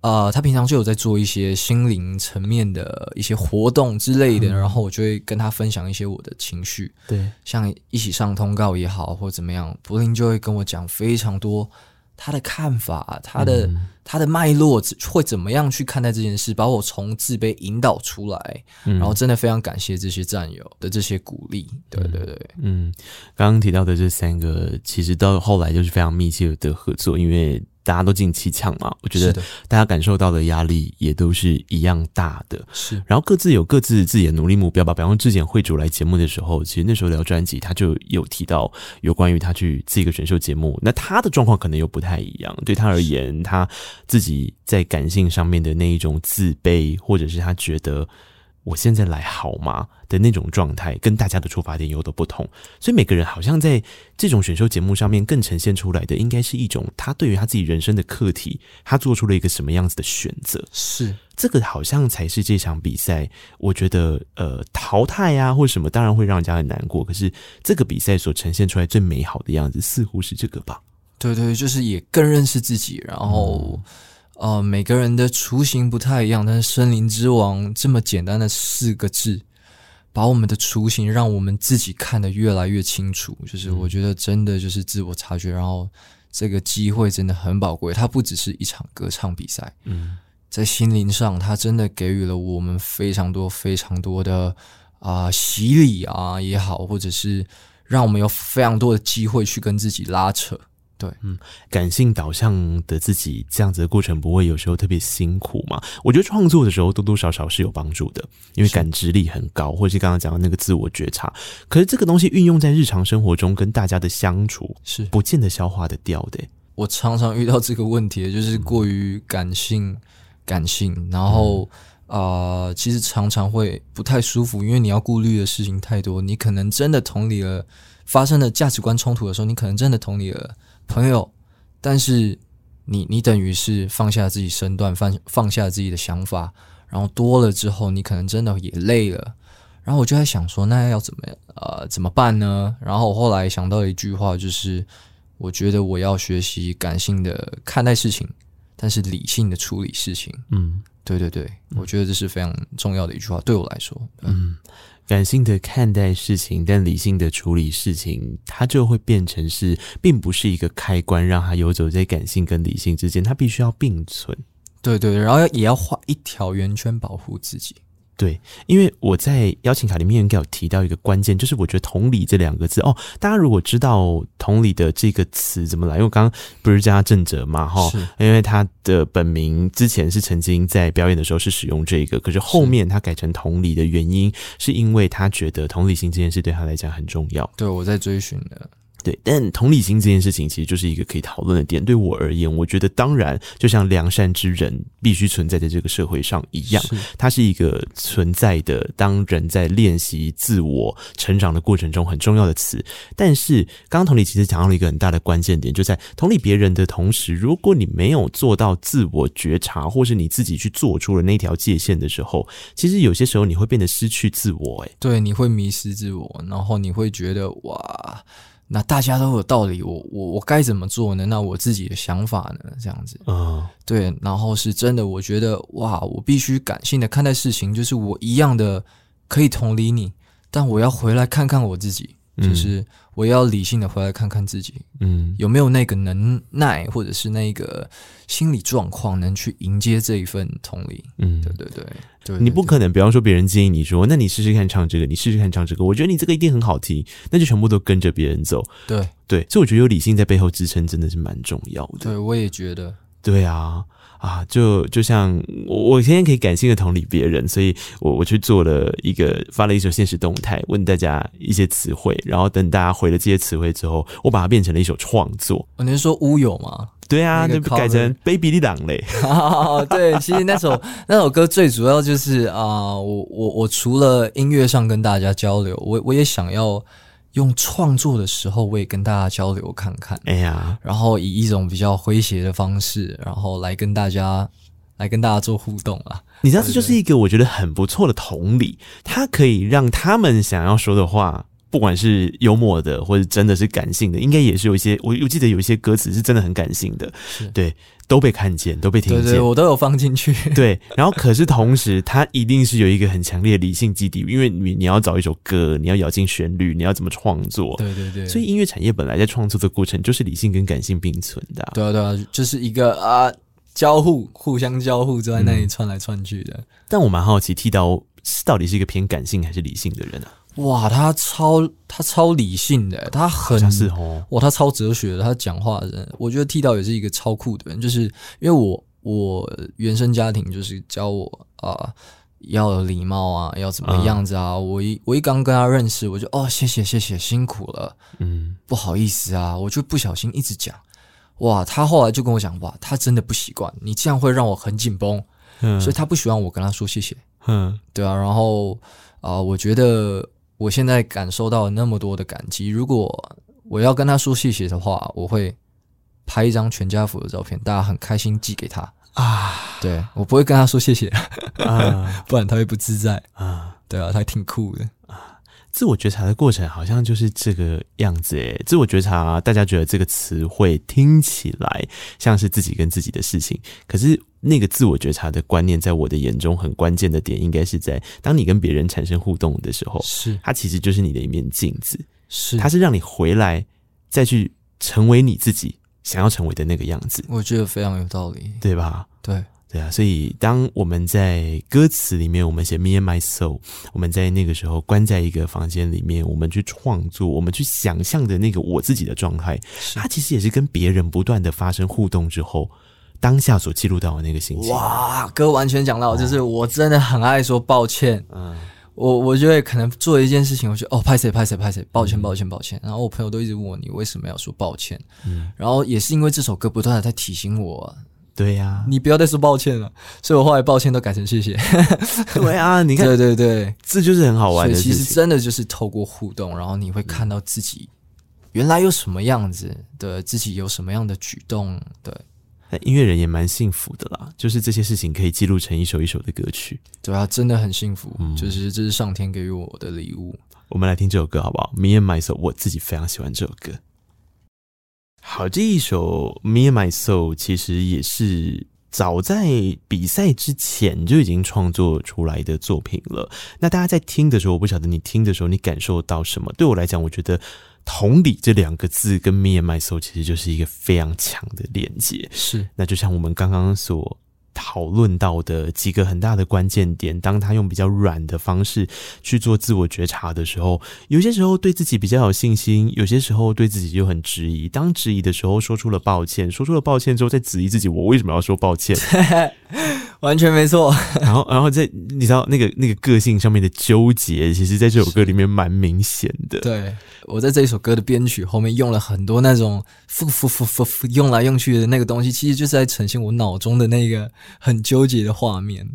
Speaker 1: 呃，他平常就有在做一些心灵层面的一些活动之类的，嗯，然后我就会跟他分享一些我的情绪，对，像一起上通告也好或怎么样，柏林就会跟我讲非常多。他的看法，他的、嗯、他的脉络会怎么样去看待这件事，把我从自卑引导出来，嗯、然后真的非常感谢这些战友的这些鼓励。对对对，
Speaker 2: 嗯，刚刚提到的这三个，其实到后来就是非常密切的合作，因为大家都进七呛嘛，我觉得大家感受到的压力也都是一样大的。
Speaker 1: 是，
Speaker 2: 然后各自有各自自己的努力目标吧。比方说之前会主来节目的时候，其实那时候聊专辑，他就有提到有关于他去这个选秀节目，那他的状况可能又不太一样。对他而言，他自己在感性上面的那一种自卑，或者是他觉得。我现在来好吗的那种状态，跟大家的出发点有的不同，所以每个人好像在这种选秀节目上面更呈现出来的，应该是一种他对于他自己人生的课题，他做出了一个什么样子的选择。
Speaker 1: 是
Speaker 2: 这个好像才是这场比赛，我觉得呃淘汰啊或什么，当然会让人家很难过。可是这个比赛所呈现出来最美好的样子，似乎是这个吧？
Speaker 1: 对对，就是也更认识自己，然后。嗯呃，每个人的雏形不太一样，但是森林之王这么简单的四个字，把我们的雏形让我们自己看得越来越清楚。就是我觉得真的就是自我察觉，然后这个机会真的很宝贵。它不只是一场歌唱比赛，嗯，在心灵上，它真的给予了我们非常多、非常多的啊、呃、洗礼啊也好，或者是让我们有非常多的机会去跟自己拉扯。对，
Speaker 2: 嗯，感性导向的自己这样子的过程不会有时候特别辛苦嘛？我觉得创作的时候多多少少是有帮助的，因为感知力很高，或者是刚刚讲的那个自我觉察。可是这个东西运用在日常生活中跟大家的相处是不见得消化得掉的。
Speaker 1: 我常常遇到这个问题，就是过于感性，感性，然后啊、其实常常会不太舒服，因为你要顾虑的事情太多，你可能真的同理了发生的价值观冲突的时候，你可能真的同理了。朋友，但是你你等于是放下自己身段，放放下自己的想法，然后多了之后，你可能真的也累了。然后我就在想说，那要怎么呃怎么办呢？然后我后来想到一句话，就是我觉得我要学习感性的看待事情，但是理性的处理事情。嗯，对对对，我觉得这是非常重要的一句话，对我来说，嗯。
Speaker 2: 感性的看待事情，但理性的处理事情，它就会变成是，并不是一个开关，让它游走在感性跟理性之间，它必须要并存。对
Speaker 1: 对，然后也要画一条圆圈保护自己。
Speaker 2: 对，因为我在邀请卡里面应该有提到一个关键，就是我觉得“同理”这两个字哦，大家如果知道“同理”的这个词怎么来，因为我刚刚不是叫他正哲嘛，哈，因为他的本名之前是曾经在表演的时候是使用这个，可是后面他改成“同理”的原因，是因为他觉得同理心这件事对他来讲很重要。
Speaker 1: 对，我在追寻的。
Speaker 2: 对，但同理心这件事情其实就是一个可以讨论的点。对我而言，我觉得当然就像良善之人必须存在在这个社会上一样，它是一个存在的。当人在练习自我成长的过程中，很重要的词。但是，刚刚同理其实讲到了一个很大的关键点，就在同理别人的同时，如果你没有做到自我觉察，或是你自己去做出了那条界限的时候，其实有些时候你会变得失去自我。诶，
Speaker 1: 对，你会迷失自我，然后你会觉得哇。那大家都有道理，我我我该怎么做呢？那我自己的想法呢？这样子，嗯，对。然后是真的，我觉得哇，我必须感性的看待事情，就是我一样的可以同理你，但我要回来看看我自己，就是我要理性的回来看看自己，嗯，有没有那个能耐，或者是那个心理状况，能去迎接这一份同理，嗯，对对对。对，
Speaker 2: 你不可能，比方说别人建议你说，那你试试看唱这个，你试试看唱这个，我觉得你这个一定很好听，那就全部都跟着别人走。
Speaker 1: 对
Speaker 2: 对，所以我觉得有理性在背后支撑真的是蛮重要的。
Speaker 1: 对，我也觉得。
Speaker 2: 对啊，啊，就就像我，我天天可以感性的同理别人，所以我我去做了一个发了一首现实动态，问大家一些词汇，然后等大家回了这些词汇之后，我把它变成了一首创作。
Speaker 1: 你是说乌有吗？
Speaker 2: 对啊，那改成 Baby 的党嘞。
Speaker 1: 对，其实那首那首歌最主要就是啊、呃，我我我除了音乐上跟大家交流，我我也想要用创作的时候，我也跟大家交流看看。哎呀，然后以一种比较诙谐的方式，然后来跟大家来跟大家做互动啊。
Speaker 2: 你知道，这就是一个我觉得很不错的同理，它可以让他们想要说的话。不管是幽默的，或者真的是感性的，应该也是有一些。我我记得有一些歌词是真的很感性的，对，都被看见，都被听见，
Speaker 1: 对对，我都有放进去。
Speaker 2: 对，然后可是同时，它一定是有一个很强烈的理性基底，因为你你要找一首歌，你要咬进旋律，你要怎么创作？
Speaker 1: 对对对。
Speaker 2: 所以音乐产业本来在创作的过程就是理性跟感性并存的啊。
Speaker 1: 对啊对啊，就是一个啊交互，互相交互，就在那里窜来窜去的。
Speaker 2: 嗯，但我蛮好奇，剃刀到底是一个偏感性还是理性的人啊？
Speaker 1: 哇，他超他超理性的，他很
Speaker 2: 是哦，
Speaker 1: 哇，他超哲学的，他讲话的人，我觉得剃刀也是一个超酷的人，就是因为我我原生家庭就是教我啊、呃、要有礼貌啊，要怎么样子啊，嗯、我一我一刚跟他认识，我就哦谢谢谢谢辛苦了，嗯，不好意思啊，我就不小心一直讲，哇，他后来就跟我讲，哇，他真的不习惯，你这样会让我很紧绷，嗯，所以他不喜欢我跟他说谢谢，嗯，对啊，然后啊、呃，我觉得。我现在感受到了那么多的感激，如果我要跟他说谢谢的话，我会拍一张全家福的照片，大家很开心寄给他啊。对，我不会跟他说谢谢啊，不然他会不自在啊。对啊，他挺酷的啊。
Speaker 2: 自我觉察的过程好像就是这个样子诶。自我觉察，大家觉得这个词汇听起来像是自己跟自己的事情，可是。那个自我觉察的观念，在我的眼中很关键的点，应该是在当你跟别人产生互动的时候，
Speaker 1: 是
Speaker 2: 它其实就是你的一面镜子，
Speaker 1: 是
Speaker 2: 它是让你回来再去成为你自己想要成为的那个样子。
Speaker 1: 我觉得非常有道理，
Speaker 2: 对吧？
Speaker 1: 对
Speaker 2: 对啊，所以当我们在歌词里面，我们写 Me and My Soul，我们在那个时候关在一个房间里面，我们去创作，我们去想象的那个我自己的状态，它其实也是跟别人不断的发生互动之后。当下所记录到的那个心情，
Speaker 1: 哇，哥完全讲到，就是我真的很爱说抱歉。嗯，我我觉得可能做一件事情，我觉得哦，拍谁拍谁拍谁，抱歉抱歉抱歉。然后我朋友都一直问我，你为什么要说抱歉？嗯，然后也是因为这首歌不断的在提醒我，
Speaker 2: 对呀，
Speaker 1: 你不要再说抱歉了。所以我后来抱歉都改成谢谢。
Speaker 2: 对啊，你看，
Speaker 1: 对对对，
Speaker 2: 这就是很好玩的。
Speaker 1: 其实真的就是透过互动，然后你会看到自己原来有什么样子的，自己有什么样的举动，对。
Speaker 2: 音乐人也蛮幸福的啦，就是这些事情可以记录成一首一首的歌曲。
Speaker 1: 对啊，真的很幸福，嗯、就是这是上天给予我的礼物。
Speaker 2: 我们来听这首歌好不好？Me and My Soul，我自己非常喜欢这首歌。好，这一首 Me and My Soul 其实也是早在比赛之前就已经创作出来的作品了。那大家在听的时候，我不晓得你听的时候你感受到什么？对我来讲，我觉得。同理这两个字跟 Me and My Soul 其实就是一个非常强的连接，
Speaker 1: 是。
Speaker 2: 那就像我们刚刚所讨论到的几个很大的关键点，当他用比较软的方式去做自我觉察的时候，有些时候对自己比较有信心，有些时候对自己就很质疑。当质疑的时候，说出了抱歉，说出了抱歉之后，再质疑自己，我为什么要说抱歉？
Speaker 1: 完全没错，
Speaker 2: 然后，然后在你知道那个那个个性上面的纠结，其实在这首歌里面蛮明显的。
Speaker 1: 对，我在这一首歌的编曲后面用了很多那种复复复复复用来用去的那个东西，其实就是在呈现我脑中的那个很纠结的画面。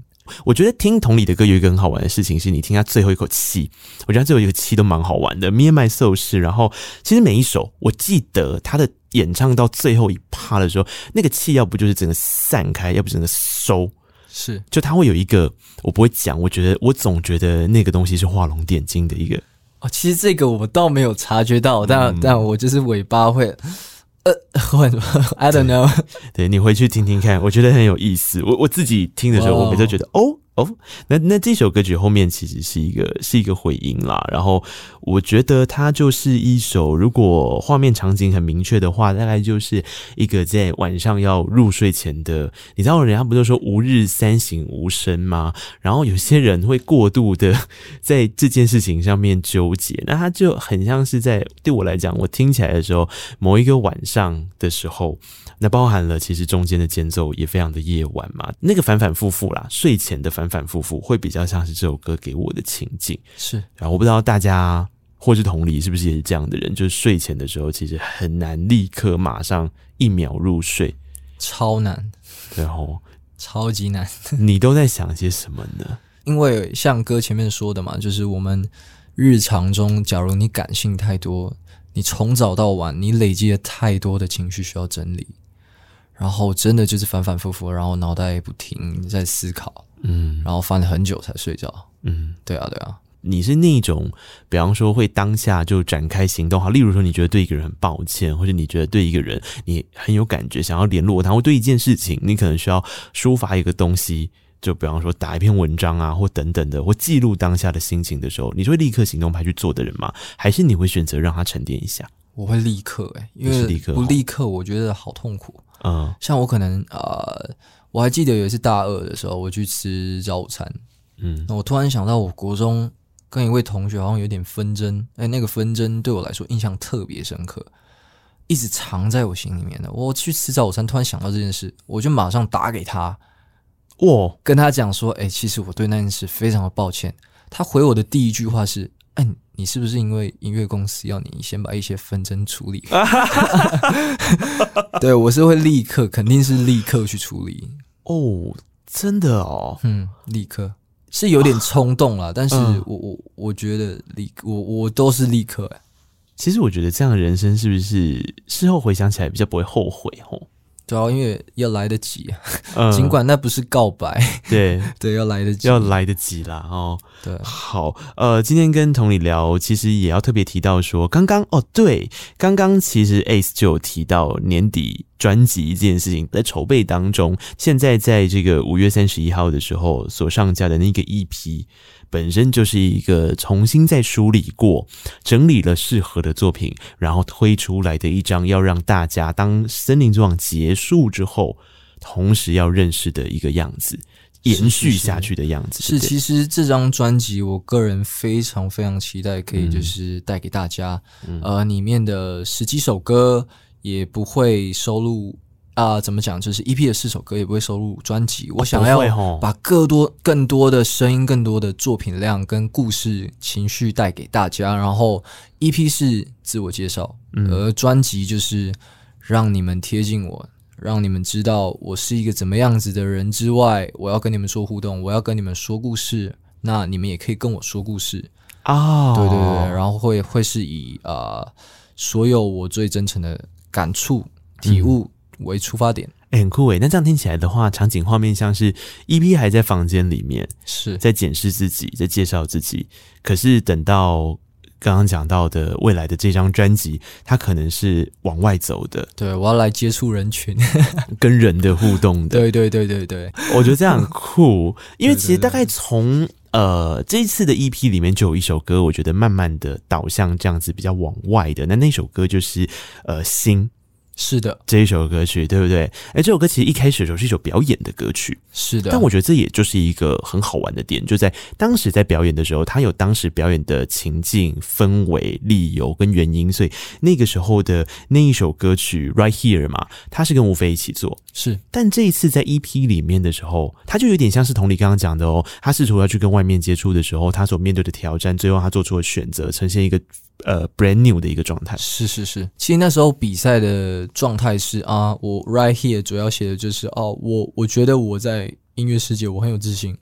Speaker 2: 我觉得听同理的歌有一个很好玩的事情，是你听他最后一口气，我觉得最后一口气都蛮好玩的。Me and My Soul 是，然后其实每一首，我记得他的演唱到最后一趴的时候，那个气要不就是整个散开，要不整个收。
Speaker 1: 是，
Speaker 2: 就他会有一个，我不会讲，我觉得我总觉得那个东西是画龙点睛的一个。
Speaker 1: 哦，其实这个我倒没有察觉到，但、嗯、但我就是尾巴会，呃，或者 I don't know
Speaker 2: 对。对，你回去听听看，我觉得很有意思。我我自己听的时候，我每次觉得哦。哦，哦那那这首歌曲后面其实是一个是一个回音啦，然后我觉得它就是一首，如果画面场景很明确的话，大概就是一个在晚上要入睡前的，你知道人家不是说吾日三省吾身吗？然后有些人会过度的 在这件事情上面纠结，那他就很像是在对我来讲，我听起来的时候，某一个晚上的时候。那包含了其实中间的间奏也非常的夜晚嘛，那个反反复复啦，睡前的反反反复复会比较像是这首歌给我的情境。
Speaker 1: 是，
Speaker 2: 然后我不知道大家或是同理是不是也是这样的人，就是睡前的时候其实很难立刻马上一秒入睡，
Speaker 1: 超难，
Speaker 2: 然后
Speaker 1: 超级难。
Speaker 2: 你都在想些什么呢？
Speaker 1: 因为像哥前面说的嘛，就是我们日常中，假如你感性太多，你从早到晚你累积了太多的情绪需要整理。然后真的就是反反复复，然后脑袋不停在思考，嗯，然后翻了很久才睡着，嗯，对啊，对啊。
Speaker 2: 你是那种，比方说会当下就展开行动，哈，例如说你觉得对一个人很抱歉，或者你觉得对一个人你很有感觉，想要联络他，或对一件事情你可能需要抒发一个东西，就比方说打一篇文章啊，或等等的，或记录当下的心情的时候，你是会立刻行动派去做的人吗？还是你会选择让他沉淀一下？
Speaker 1: 我会立刻哎、欸，因为不立刻我觉得好痛苦。嗯，像我可能呃，我还记得有一次大二的时候，我去吃早午餐，嗯，那我突然想到，我国中跟一位同学好像有点纷争，哎，那个纷争对我来说印象特别深刻，一直藏在我心里面的。我去吃早餐，突然想到这件事，我就马上打给他，
Speaker 2: 哇，
Speaker 1: 跟他讲说，哎，其实我对那件事非常的抱歉。他回我的第一句话是，哎，你是不是因为音乐公司要你先把一些纷争处理？对，我是会立刻，肯定是立刻去处理。
Speaker 2: 哦，真的哦，
Speaker 1: 嗯，立刻。是有点冲动了，但是我我我觉得立我我都是立刻哎。
Speaker 2: 其实我觉得这样的人生是不是事后回想起来比较不会后悔吼？
Speaker 1: 主要因为要来得及，嗯、尽管那不是告白，
Speaker 2: 对。
Speaker 1: 对，要来得及，
Speaker 2: 要来得及啦哦。
Speaker 1: 对，
Speaker 2: 好，呃，今天跟同理聊，其实也要特别提到说，刚刚哦，对，刚刚其实 Ace 就有提到年底专辑这件事情在筹备当中，现在在这个五月三十一号的时候所上架的那个 EP。本身就是一个重新再梳理过、整理了适合的作品，然后推出来的一张要让大家当《森林之王》结束之后，同时要认识的一个样子，延续下去的样子。
Speaker 1: 是，其实这张专辑，我个人非常非常期待，可以就是带给大家，嗯、呃，里面的十几首歌也不会收录。啊、呃，怎么讲？就是 EP 的四首歌也不会收录专辑。我想要把更多、更多的声音、更多的作品量跟故事情绪带给大家。然后 EP 是自我介绍，嗯、而专辑就是让你们贴近我，让你们知道我是一个怎么样子的人之外，我要跟你们做互动，我要跟你们说故事。那你们也可以跟我说故事
Speaker 2: 啊，
Speaker 1: 对对对，然后会会是以啊、呃，所有我最真诚的感触、体悟。嗯为出发点，
Speaker 2: 欸、很酷诶。那这样听起来的话，场景画面像是 EP 还在房间里面，
Speaker 1: 是
Speaker 2: 在检视自己，在介绍自己。可是等到刚刚讲到的未来的这张专辑，它可能是往外走的。
Speaker 1: 对，我要来接触人群，
Speaker 2: 跟人的互动的。
Speaker 1: 对对对对对，
Speaker 2: 我觉得这样很酷。因为其实大概从呃这一次的 EP 里面就有一首歌，我觉得慢慢的导向这样子比较往外的。那那首歌就是呃心。
Speaker 1: 是的，
Speaker 2: 这一首歌曲对不对？哎，这首歌其实一开始的时候是一首表演的歌曲，
Speaker 1: 是的。
Speaker 2: 但我觉得这也就是一个很好玩的点，就在当时在表演的时候，他有当时表演的情境、氛围、理由跟原因，所以那个时候的那一首歌曲《Right Here》嘛，他是跟吴飞一起做，
Speaker 1: 是。
Speaker 2: 但这一次在 EP 里面的时候，他就有点像是同理刚刚讲的哦，他试图要去跟外面接触的时候，他所面对的挑战，最后他做出了选择，呈现一个。呃，brand new 的一个状态，
Speaker 1: 是是是。其实那时候比赛的状态是啊，我 right here 主要写的就是哦，我我觉得我在音乐世界我很有自信，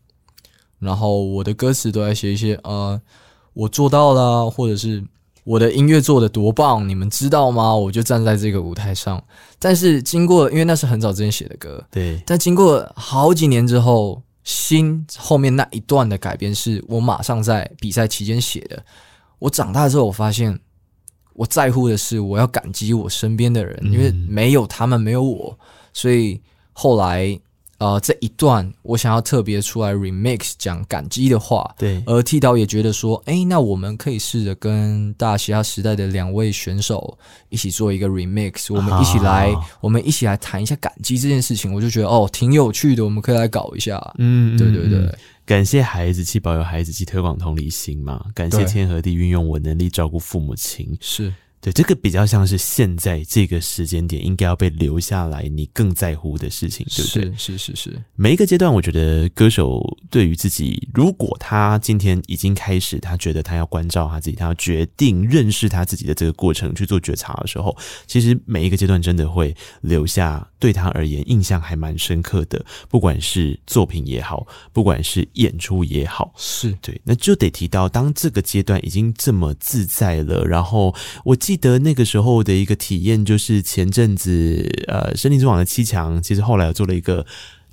Speaker 1: 然后我的歌词都在写一些啊，我做到了，或者是我的音乐做的多棒，你们知道吗？我就站在这个舞台上。但是经过，因为那是很早之前写的歌，
Speaker 2: 对。
Speaker 1: 但经过好几年之后，心后面那一段的改编是我马上在比赛期间写的。我长大之后，我发现我在乎的是我要感激我身边的人，因为没有他们，没有我，所以后来呃这一段我想要特别出来 remix 讲感激的话。
Speaker 2: 对，
Speaker 1: 而剃刀也觉得说，哎，那我们可以试着跟大嘻哈时代的两位选手一起做一个 remix，我们一起来，我们一起来谈一下感激这件事情。我就觉得哦，挺有趣的，我们可以来搞一下。
Speaker 2: 嗯，
Speaker 1: 对对对。
Speaker 2: 感谢孩子气，保有孩子气，推广同理心嘛。感谢天和地运用我能力照顾父母亲，
Speaker 1: 是。
Speaker 2: 对，这个比较像是现在这个时间点应该要被留下来，你更在乎的事情，对不对？
Speaker 1: 是是是是。
Speaker 2: 每一个阶段，我觉得歌手对于自己，如果他今天已经开始，他觉得他要关照他自己，他要决定认识他自己的这个过程去做觉察的时候，其实每一个阶段真的会留下对他而言印象还蛮深刻的，不管是作品也好，不管是演出也好，
Speaker 1: 是
Speaker 2: 对。那就得提到，当这个阶段已经这么自在了，然后我记。记得那个时候的一个体验，就是前阵子呃，《森林之王》的七强，其实后来有做了一个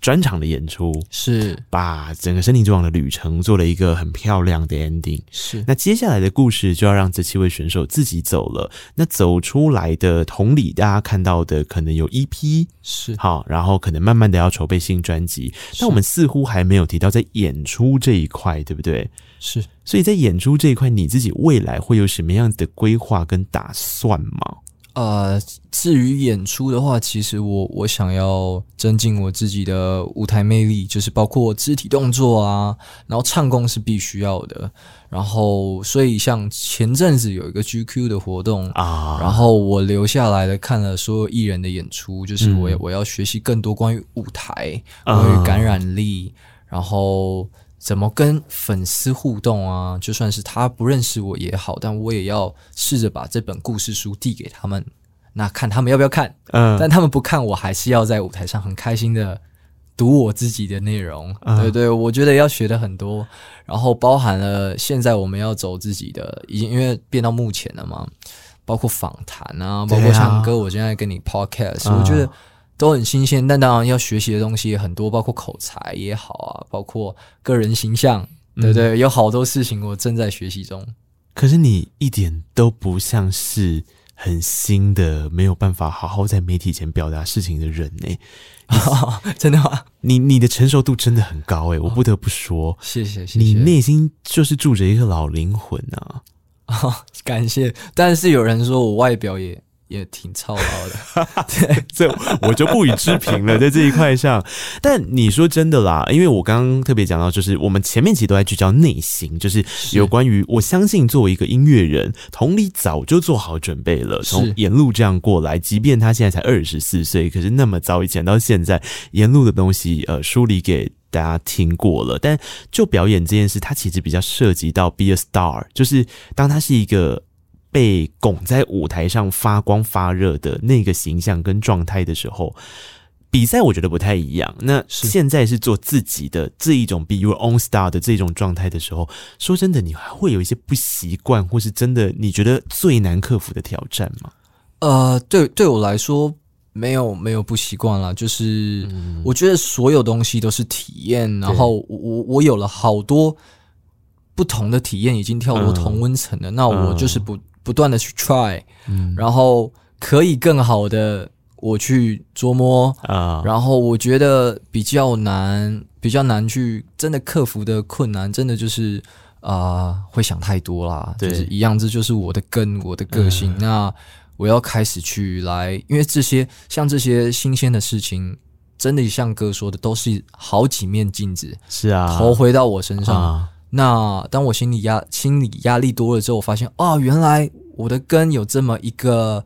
Speaker 2: 专场的演出，
Speaker 1: 是
Speaker 2: 把整个《森林之王》的旅程做了一个很漂亮的 ending。
Speaker 1: 是，
Speaker 2: 那接下来的故事就要让这七位选手自己走了。那走出来的同理，大家看到的可能有 EP
Speaker 1: 是
Speaker 2: 好，然后可能慢慢的要筹备新专辑，但我们似乎还没有提到在演出这一块，对不对？
Speaker 1: 是，
Speaker 2: 所以在演出这一块，你自己未来会有什么样子的规划跟打算吗？
Speaker 1: 呃，至于演出的话，其实我我想要增进我自己的舞台魅力，就是包括肢体动作啊，然后唱功是必须要的。然后，所以像前阵子有一个 GQ 的活动啊，然后我留下来了看了所有艺人的演出，就是我我要学习更多关于舞台、关于感染力，然后。怎么跟粉丝互动啊？就算是他不认识我也好，但我也要试着把这本故事书递给他们，那看他们要不要看。嗯，但他们不看，我还是要在舞台上很开心的读我自己的内容。嗯、对对，我觉得要学的很多，然后包含了现在我们要走自己的，已经因为变到目前了嘛，包括访谈啊，包括唱歌，我现在跟你 podcast，、啊、我觉得。都很新鲜，但当然要学习的东西也很多，包括口才也好啊，包括个人形象，对不对？嗯、有好多事情我正在学习中。
Speaker 2: 可是你一点都不像是很新的，没有办法好好在媒体前表达事情的人呢、
Speaker 1: 哦。真的吗？
Speaker 2: 你你的成熟度真的很高诶，我不得不说，
Speaker 1: 哦、谢谢谢谢。
Speaker 2: 你内心就是住着一个老灵魂啊、
Speaker 1: 哦！感谢。但是有人说我外表也。也挺操劳的，
Speaker 2: 对，这我就不予置评了，在这一块上。但你说真的啦，因为我刚刚特别讲到，就是我们前面其实都在聚焦内心，就是有关于我相信作为一个音乐人，同理早就做好准备了，从沿路这样过来，即便他现在才二十四岁，可是那么早以前到现在，沿路的东西呃梳理给大家听过了。但就表演这件事，它其实比较涉及到 be a star，就是当他是一个。被拱在舞台上发光发热的那个形象跟状态的时候，比赛我觉得不太一样。那现在是做自己的这一种 be your own star 的这种状态的时候，说真的，你还会有一些不习惯，或是真的你觉得最难克服的挑战吗？
Speaker 1: 呃，对，对我来说没有没有不习惯了，就是我觉得所有东西都是体验，然后我我有了好多不同的体验，已经跳过同温层了，那我就是不。不断的去 try，嗯，然后可以更好的我去琢磨啊，然后我觉得比较难，比较难去真的克服的困难，真的就是啊、呃，会想太多啦，就是一样，这就是我的根，我的个性。嗯、那我要开始去来，因为这些像这些新鲜的事情，真的像哥说的，都是好几面镜子，
Speaker 2: 是啊，
Speaker 1: 投回到我身上。啊那当我心理压心理压力多了之后，我发现哦，原来我的根有这么一个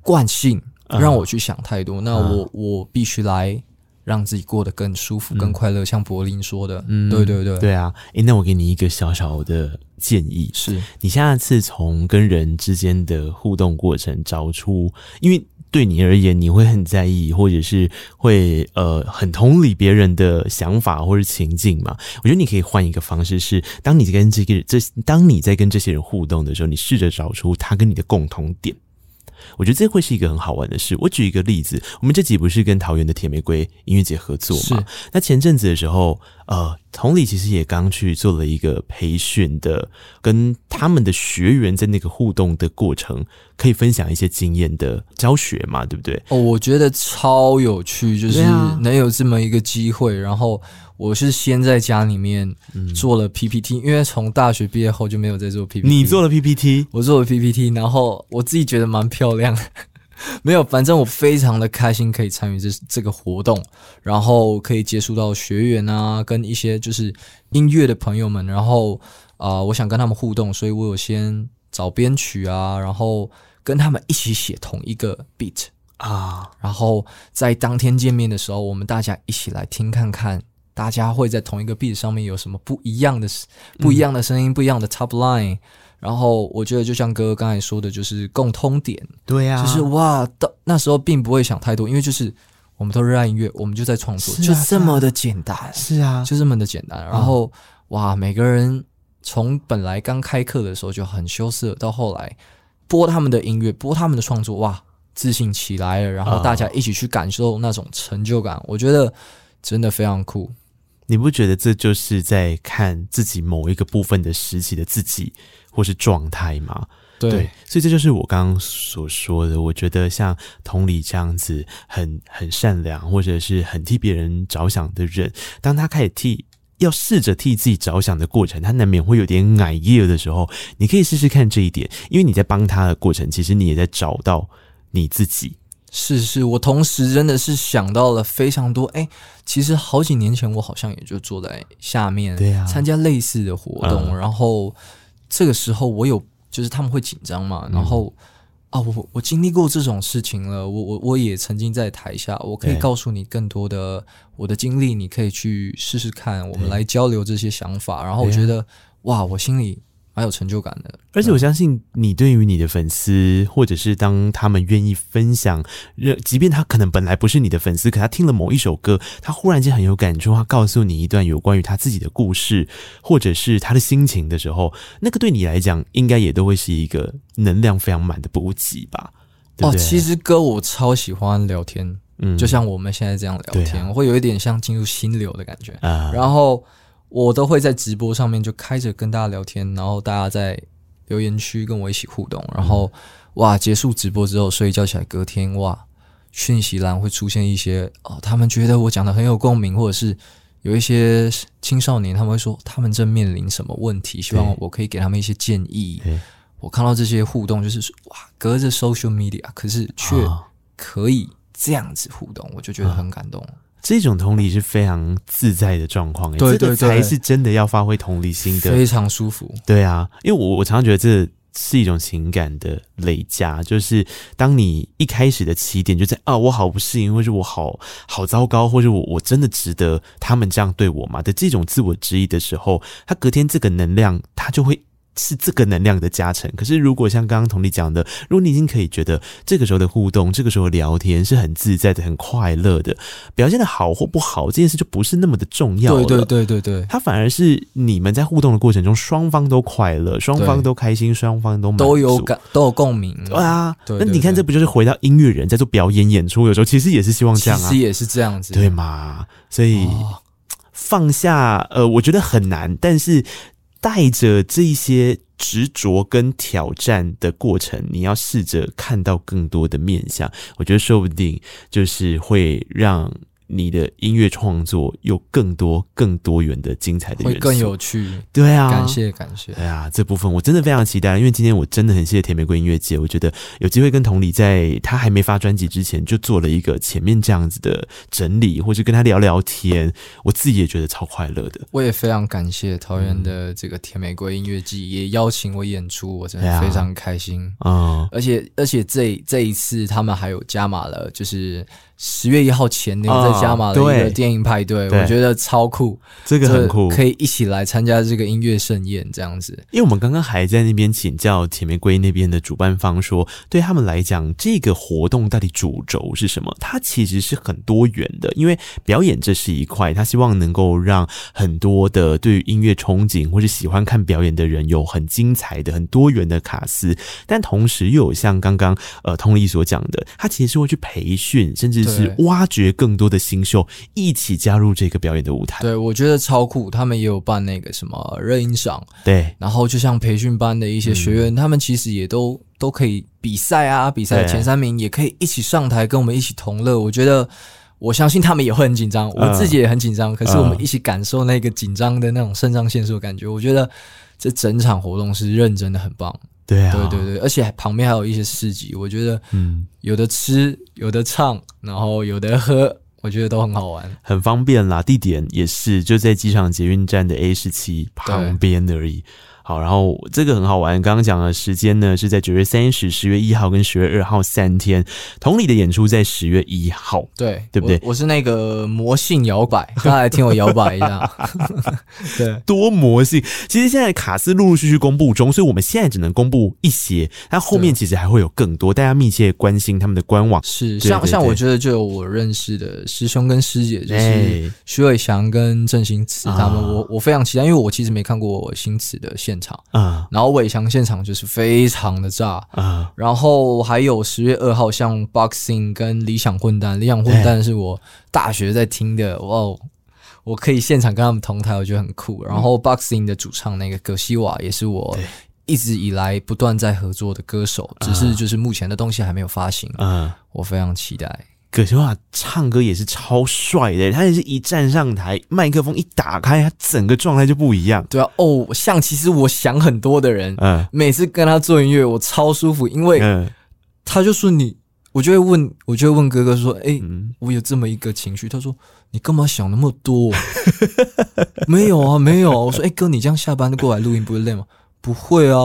Speaker 1: 惯性，让我去想太多。嗯、那我、嗯、我必须来让自己过得更舒服、嗯、更快乐。像柏林说的，嗯，对对对，
Speaker 2: 对啊。诶，那我给你一个小小的建议，
Speaker 1: 是
Speaker 2: 你下次从跟人之间的互动过程找出，因为。对你而言，你会很在意，或者是会呃很同理别人的想法或者情境嘛？我觉得你可以换一个方式，是当你在跟这个这当你在跟这些人互动的时候，你试着找出他跟你的共同点。我觉得这会是一个很好玩的事。我举一个例子，我们这集不是跟桃园的铁玫瑰音乐节合作吗？那前阵子的时候，呃，同理其实也刚去做了一个培训的，跟他们的学员在那个互动的过程，可以分享一些经验的教学嘛，对不对？
Speaker 1: 哦，我觉得超有趣，就是能有这么一个机会，然后。我是先在家里面做了 PPT，嗯，因为从大学毕业后就没有再做 PPT。
Speaker 2: 你做了 PPT，
Speaker 1: 我做了 PPT，然后我自己觉得蛮漂亮的。没有，反正我非常的开心可以参与这这个活动，然后可以接触到学员啊，跟一些就是音乐的朋友们，然后啊，呃，我想跟他们互动，所以我有先找编曲啊，然后跟他们一起写同一个 beat 啊，然后在当天见面的时候，我们大家一起来听看看。大家会在同一个 beat 上面有什么不一样的、不一样的声音、嗯、不一样的 top line，然后我觉得就像哥哥刚才说的，就是共通点。
Speaker 2: 对呀、啊，
Speaker 1: 就是哇，到那时候并不会想太多，因为就是我们都热爱音乐，我们就在创作，啊、就这么的简单。
Speaker 2: 是啊，
Speaker 1: 就这么的简单。然后、嗯、哇，每个人从本来刚开课的时候就很羞涩，到后来播他们的音乐，播他们的创作，哇，自信起来了。然后大家一起去感受那种成就感，嗯、我觉得真的非常酷。
Speaker 2: 你不觉得这就是在看自己某一个部分的时期的自己或是状态吗？
Speaker 1: 对，
Speaker 2: 对，所以这就是我刚刚所说的。我觉得像同理这样子很很善良或者是很替别人着想的人，当他开始替要试着替自己着想的过程，他难免会有点矮叶的时候，你可以试试看这一点，因为你在帮他的过程，其实你也在找到你自己。
Speaker 1: 是是，我同时真的是想到了非常多。哎、欸，其实好几年前我好像也就坐在下面，对啊，参加类似的活动。嗯、然后这个时候我有，就是他们会紧张嘛。然后、嗯、啊，我我经历过这种事情了。我我我也曾经在台下，我可以告诉你更多的我的经历，你可以去试试看。我们来交流这些想法。然后我觉得，哇，我心里。蛮有成就感的，
Speaker 2: 而且我相信你对于你的粉丝，或者是当他们愿意分享，即便他可能本来不是你的粉丝，可他听了某一首歌，他忽然间很有感触，他告诉你一段有关于他自己的故事，或者是他的心情的时候，那个对你来讲，应该也都会是一个能量非常满的补给吧？对对哦，
Speaker 1: 其实歌我超喜欢聊天，嗯，就像我们现在这样聊天，啊、我会有一点像进入心流的感觉啊，然后。我都会在直播上面就开着跟大家聊天，然后大家在留言区跟我一起互动，然后哇，结束直播之后睡一觉起来，隔天哇，讯息栏会出现一些哦，他们觉得我讲的很有共鸣，或者是有一些青少年他们会说他们正面临什么问题，希望我可以给他们一些建议。我看到这些互动就是哇，隔着 social media，可是却可以这样子互动，我就觉得很感动。
Speaker 2: 这种同理是非常自在的状况，对对对，才是真的要发挥同理心的，
Speaker 1: 非常舒服。
Speaker 2: 对啊，因为我我常常觉得这是一种情感的累加，就是当你一开始的起点就在啊，我好不适应，或者我好好糟糕，或者我我真的值得他们这样对我吗的这种自我质疑的时候，他隔天这个能量他就会。是这个能量的加成。可是，如果像刚刚同理讲的，如果你已经可以觉得这个时候的互动，这个时候聊天是很自在的、很快乐的，表现的好或不好，这件事就不是那么的重要了。
Speaker 1: 对对对对对，
Speaker 2: 它反而是你们在互动的过程中，双方都快乐，双方都开心，双方都满足，
Speaker 1: 都有感，都有共鸣。
Speaker 2: 对啊，那你看，这不就是回到音乐人在做表演演出？有时候其实也是希望这样啊，
Speaker 1: 其实也是这样子，
Speaker 2: 对嘛？所以、哦、放下，呃，我觉得很难，但是。带着这些执着跟挑战的过程，你要试着看到更多的面相，我觉得说不定就是会让。你的音乐创作有更多、更多元的精彩的元素，会
Speaker 1: 更有趣。
Speaker 2: 对啊，
Speaker 1: 感谢感谢。
Speaker 2: 哎呀，这部分我真的非常期待，因为今天我真的很谢谢甜玫瑰音乐节，我觉得有机会跟同理在他还没发专辑之前就做了一个前面这样子的整理，或者跟他聊聊天，我自己也觉得超快乐的。
Speaker 1: 我也非常感谢桃园的这个甜玫瑰音乐季，也邀请我演出，我真的非常开心。嗯，而且而且这这一次他们还有加码了，就是。十月一号前，你们在加码的一个电影派对，我觉得超酷，
Speaker 2: 这个很酷，
Speaker 1: 可以一起来参加这个音乐盛宴这样子。
Speaker 2: 因为我们刚刚还在那边请教甜玫瑰那边的主办方说，对他们来讲，这个活动到底主轴是什么？它其实是很多元的，因为表演这是一块，他希望能够让很多的对于音乐憧憬或是喜欢看表演的人有很精彩的、很多元的卡司，但同时又有像刚刚呃通力所讲的，他其实是会去培训，甚至是。挖掘更多的新秀一起加入这个表演的舞台。
Speaker 1: 对，我觉得超酷。他们也有办那个什么热音赏，
Speaker 2: 对。
Speaker 1: 然后就像培训班的一些学员，嗯、他们其实也都都可以比赛啊，比赛前三名也可以一起上台跟我们一起同乐。我觉得，我相信他们也会很紧张，我自己也很紧张。嗯、可是我们一起感受那个紧张的那种肾上腺素的感觉，我觉得这整场活动是认真的，很棒。
Speaker 2: 对啊，
Speaker 1: 对对对，而且旁边还有一些市集，我觉得，嗯，有的吃，有的唱，然后有的喝，我觉得都很好玩，
Speaker 2: 很方便啦。地点也是就在机场捷运站的 A 十七旁边而已。好，然后这个很好玩。刚刚讲的时间呢，是在九月三十、十月一号跟十月二号三天。同理的演出在十月一号，
Speaker 1: 对
Speaker 2: 对不对？
Speaker 1: 我，我是那个魔性摇摆，大家来听我摇摆一下。对，
Speaker 2: 多魔性。其实现在卡斯陆陆续续公布中，所以我们现在只能公布一些。但后面其实还会有更多，大家密切关心他们的官网。
Speaker 1: 是，像像我觉得就有我认识的师兄跟师姐，就是徐伟翔跟郑新慈他们，我我非常期待，因为我其实没看过新慈的现场。啊，然后伟翔现场就是非常的炸。啊，然后还有十月二号像 Boxing 跟理想混蛋，理想混蛋是我大学在听的，哇，我可以现场跟他们同台，我觉得很酷。然后 Boxing 的主唱那个葛西瓦也是我一直以来不断在合作的歌手，只是就是目前的东西还没有发行，嗯，我非常期待。
Speaker 2: 葛西瓦唱歌也是超帅的，他也是一站上台，麦克风一打开，他整个状态就不一样。
Speaker 1: 对啊，哦，像其实我想很多的人，嗯，每次跟他做音乐，我超舒服，因为他就说你我就会问，我就会问哥哥说：“哎、欸，嗯、我有这么一个情绪。”他说：“你干嘛想那么多？” 没有啊，没有啊。我说：“哎、欸，哥，你这样下班过来录音不会累吗？”不会啊。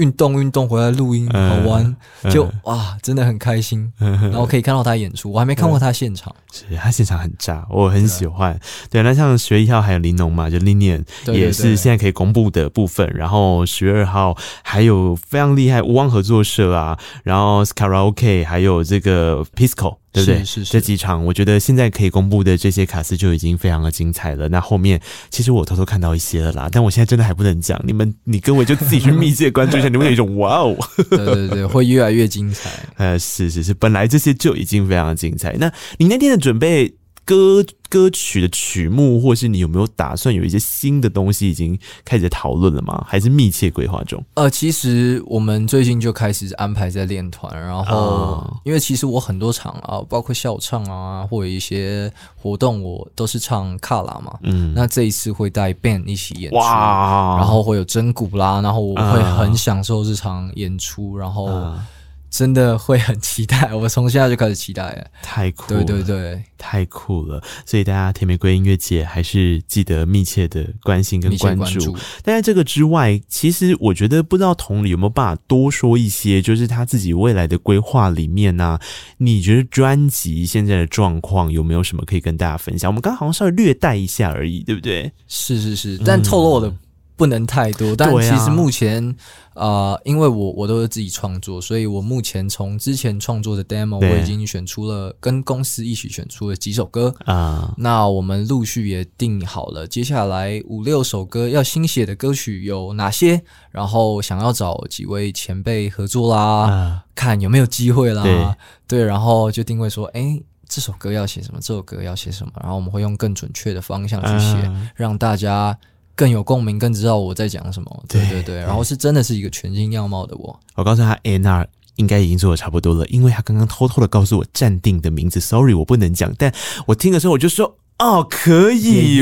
Speaker 1: 运动运动回来录音好玩，嗯、就、嗯、哇，真的很开心。嗯、然后可以看到他演出，我还没看过他现场，
Speaker 2: 是他现场很炸，我很喜欢。对，对，那像十月一号还有林农嘛，就 Linian 也是现在可以公布的部分。然后十月二号还有非常厉害无望合作社啊，然后 Karaoke 还有这个 Pisco。对不对？是是是，这几场我觉得现在可以公布的这些卡司就已经非常的精彩了。那后面其实我偷偷看到一些了啦，但我现在真的还不能讲。你们，你各位就自己去密切关注一下，你会有一种哇哦，
Speaker 1: 对对对，会越来越精彩。
Speaker 2: 呃，是是是，本来这些就已经非常的精彩。那你那天的准备？歌歌曲的曲目，或是你有没有打算有一些新的东西已经开始讨论了吗？还是密切规划中？
Speaker 1: 呃，其实我们最近就开始安排在练团，然后因为其实我很多场啊，包括校唱啊，或者一些活动，我都是唱卡拉嘛。嗯，那这一次会带 band 一起演出，哇然后会有真鼓啦，然后我会很享受这场演出，然后。真的会很期待，我从现在就开始期待了。
Speaker 2: 太酷了，
Speaker 1: 对对对，
Speaker 2: 太酷了！所以大家甜玫瑰音乐节还是记得密切的关心跟关注。关注。但在这个之外，其实我觉得不知道同理有没有办法多说一些，就是他自己未来的规划里面呢、啊？你觉得专辑现在的状况有没有什么可以跟大家分享？我们刚刚好像稍微略带一下而已，对不对？
Speaker 1: 是是是，但透露的。不能太多，但其实目前，啊、呃，因为我我都是自己创作，所以我目前从之前创作的 demo 我已经选出了跟公司一起选出了几首歌。啊，那我们陆续也定好了，接下来五六首歌要新写的歌曲有哪些，然后想要找几位前辈合作啦，啊、看有没有机会啦，对，对，然后就定位说，哎、欸，这首歌要写什么，这首歌要写什么，然后我们会用更准确的方向去写，啊、让大家。更有共鸣，更知道我在讲什么。对对对，然后是真的是一个全新样貌的我。
Speaker 2: 我告诉他，A&R 应该已经做的差不多了，因为他刚刚偷偷的告诉我暂定的名字，Sorry，我不能讲。但我听的时候我就说。哦，可以，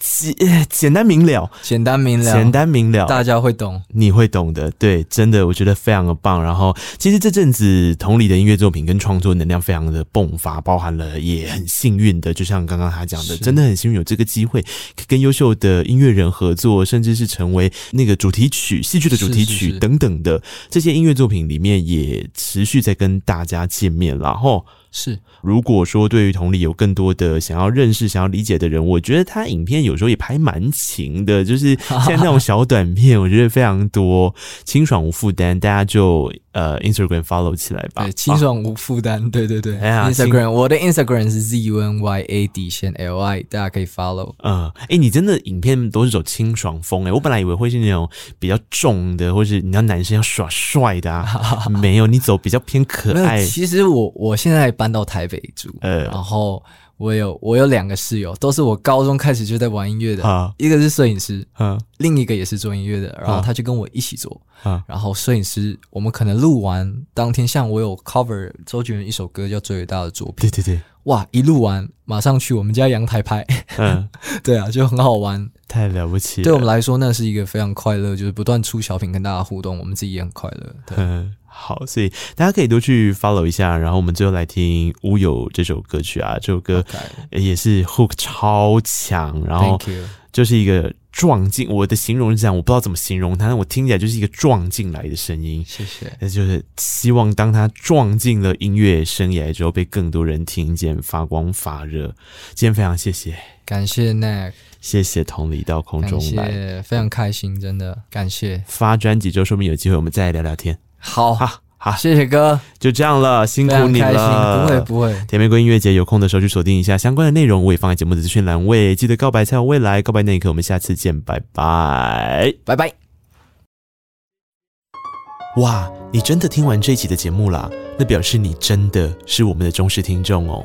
Speaker 2: 简简单明了，
Speaker 1: 简单明了，
Speaker 2: 简单明了，
Speaker 1: 大家会懂，
Speaker 2: 你会懂的，对，真的，我觉得非常的棒。然后，其实这阵子同理的音乐作品跟创作能量非常的迸发，包含了也很幸运的，就像刚刚他讲的，真的很幸运有这个机会跟优秀的音乐人合作，甚至是成为那个主题曲、戏剧的主题曲等等的这些音乐作品里面，也持续在跟大家见面，然后。
Speaker 1: 是，
Speaker 2: 如果说对于同理有更多的想要认识、想要理解的人，我觉得他影片有时候也拍蛮勤的，就是 像那种小短片，我觉得非常多，清爽无负担，大家就。呃，Instagram follow 起来吧，
Speaker 1: 对，清爽无负担，啊、对对对。哎呀，Instagram，我的 Instagram 是 Z U N Y A 底线 L I，大家可以 follow。
Speaker 2: 嗯，哎、欸，你真的影片都是走清爽风哎，我本来以为会是那种比较重的，或是你要男生要耍帅的啊，没有，你走比较偏可爱。
Speaker 1: 其实我我现在搬到台北住，呃，然后。我有我有两个室友，都是我高中开始就在玩音乐的，啊、一个是摄影师，啊、另一个也是做音乐的，然后他就跟我一起做，啊、然后摄影师我们可能录完当天，像我有 cover 周杰伦一首歌叫《最伟大的作品》，
Speaker 2: 对对对，
Speaker 1: 哇，一录完马上去我们家阳台拍，嗯，对啊，就很好玩，
Speaker 2: 太了不起了，
Speaker 1: 对我们来说那是一个非常快乐，就是不断出小品跟大家互动，我们自己也很快乐，对。嗯
Speaker 2: 好，所以大家可以多去 follow 一下，然后我们最后来听《乌有》这首歌曲啊，这首歌也是 hook 超强，然后就是一个撞进，我的形容是这样，我不知道怎么形容它，但我听起来就是一个撞进来的声音。
Speaker 1: 谢谢，
Speaker 2: 那就是希望当它撞进了音乐生涯之后，被更多人听见，发光发热。今天非常谢谢，
Speaker 1: 感谢 Nick，
Speaker 2: 谢谢同理到空中来，
Speaker 1: 非常开心，真的感谢。
Speaker 2: 发专辑之后，说明有机会我们再来聊聊天。
Speaker 1: 好好好，谢谢哥，
Speaker 2: 就这样了，辛苦你了，
Speaker 1: 不会不会。
Speaker 2: 甜玫瑰音乐节有空的时候去锁定一下相关的内容，我也放在节目的资讯栏位。记得告白才有未来，告白那一刻，我们下次见，拜拜，
Speaker 1: 拜拜。
Speaker 2: 哇，你真的听完这一期的节目啦？那表示你真的是我们的忠实听众哦。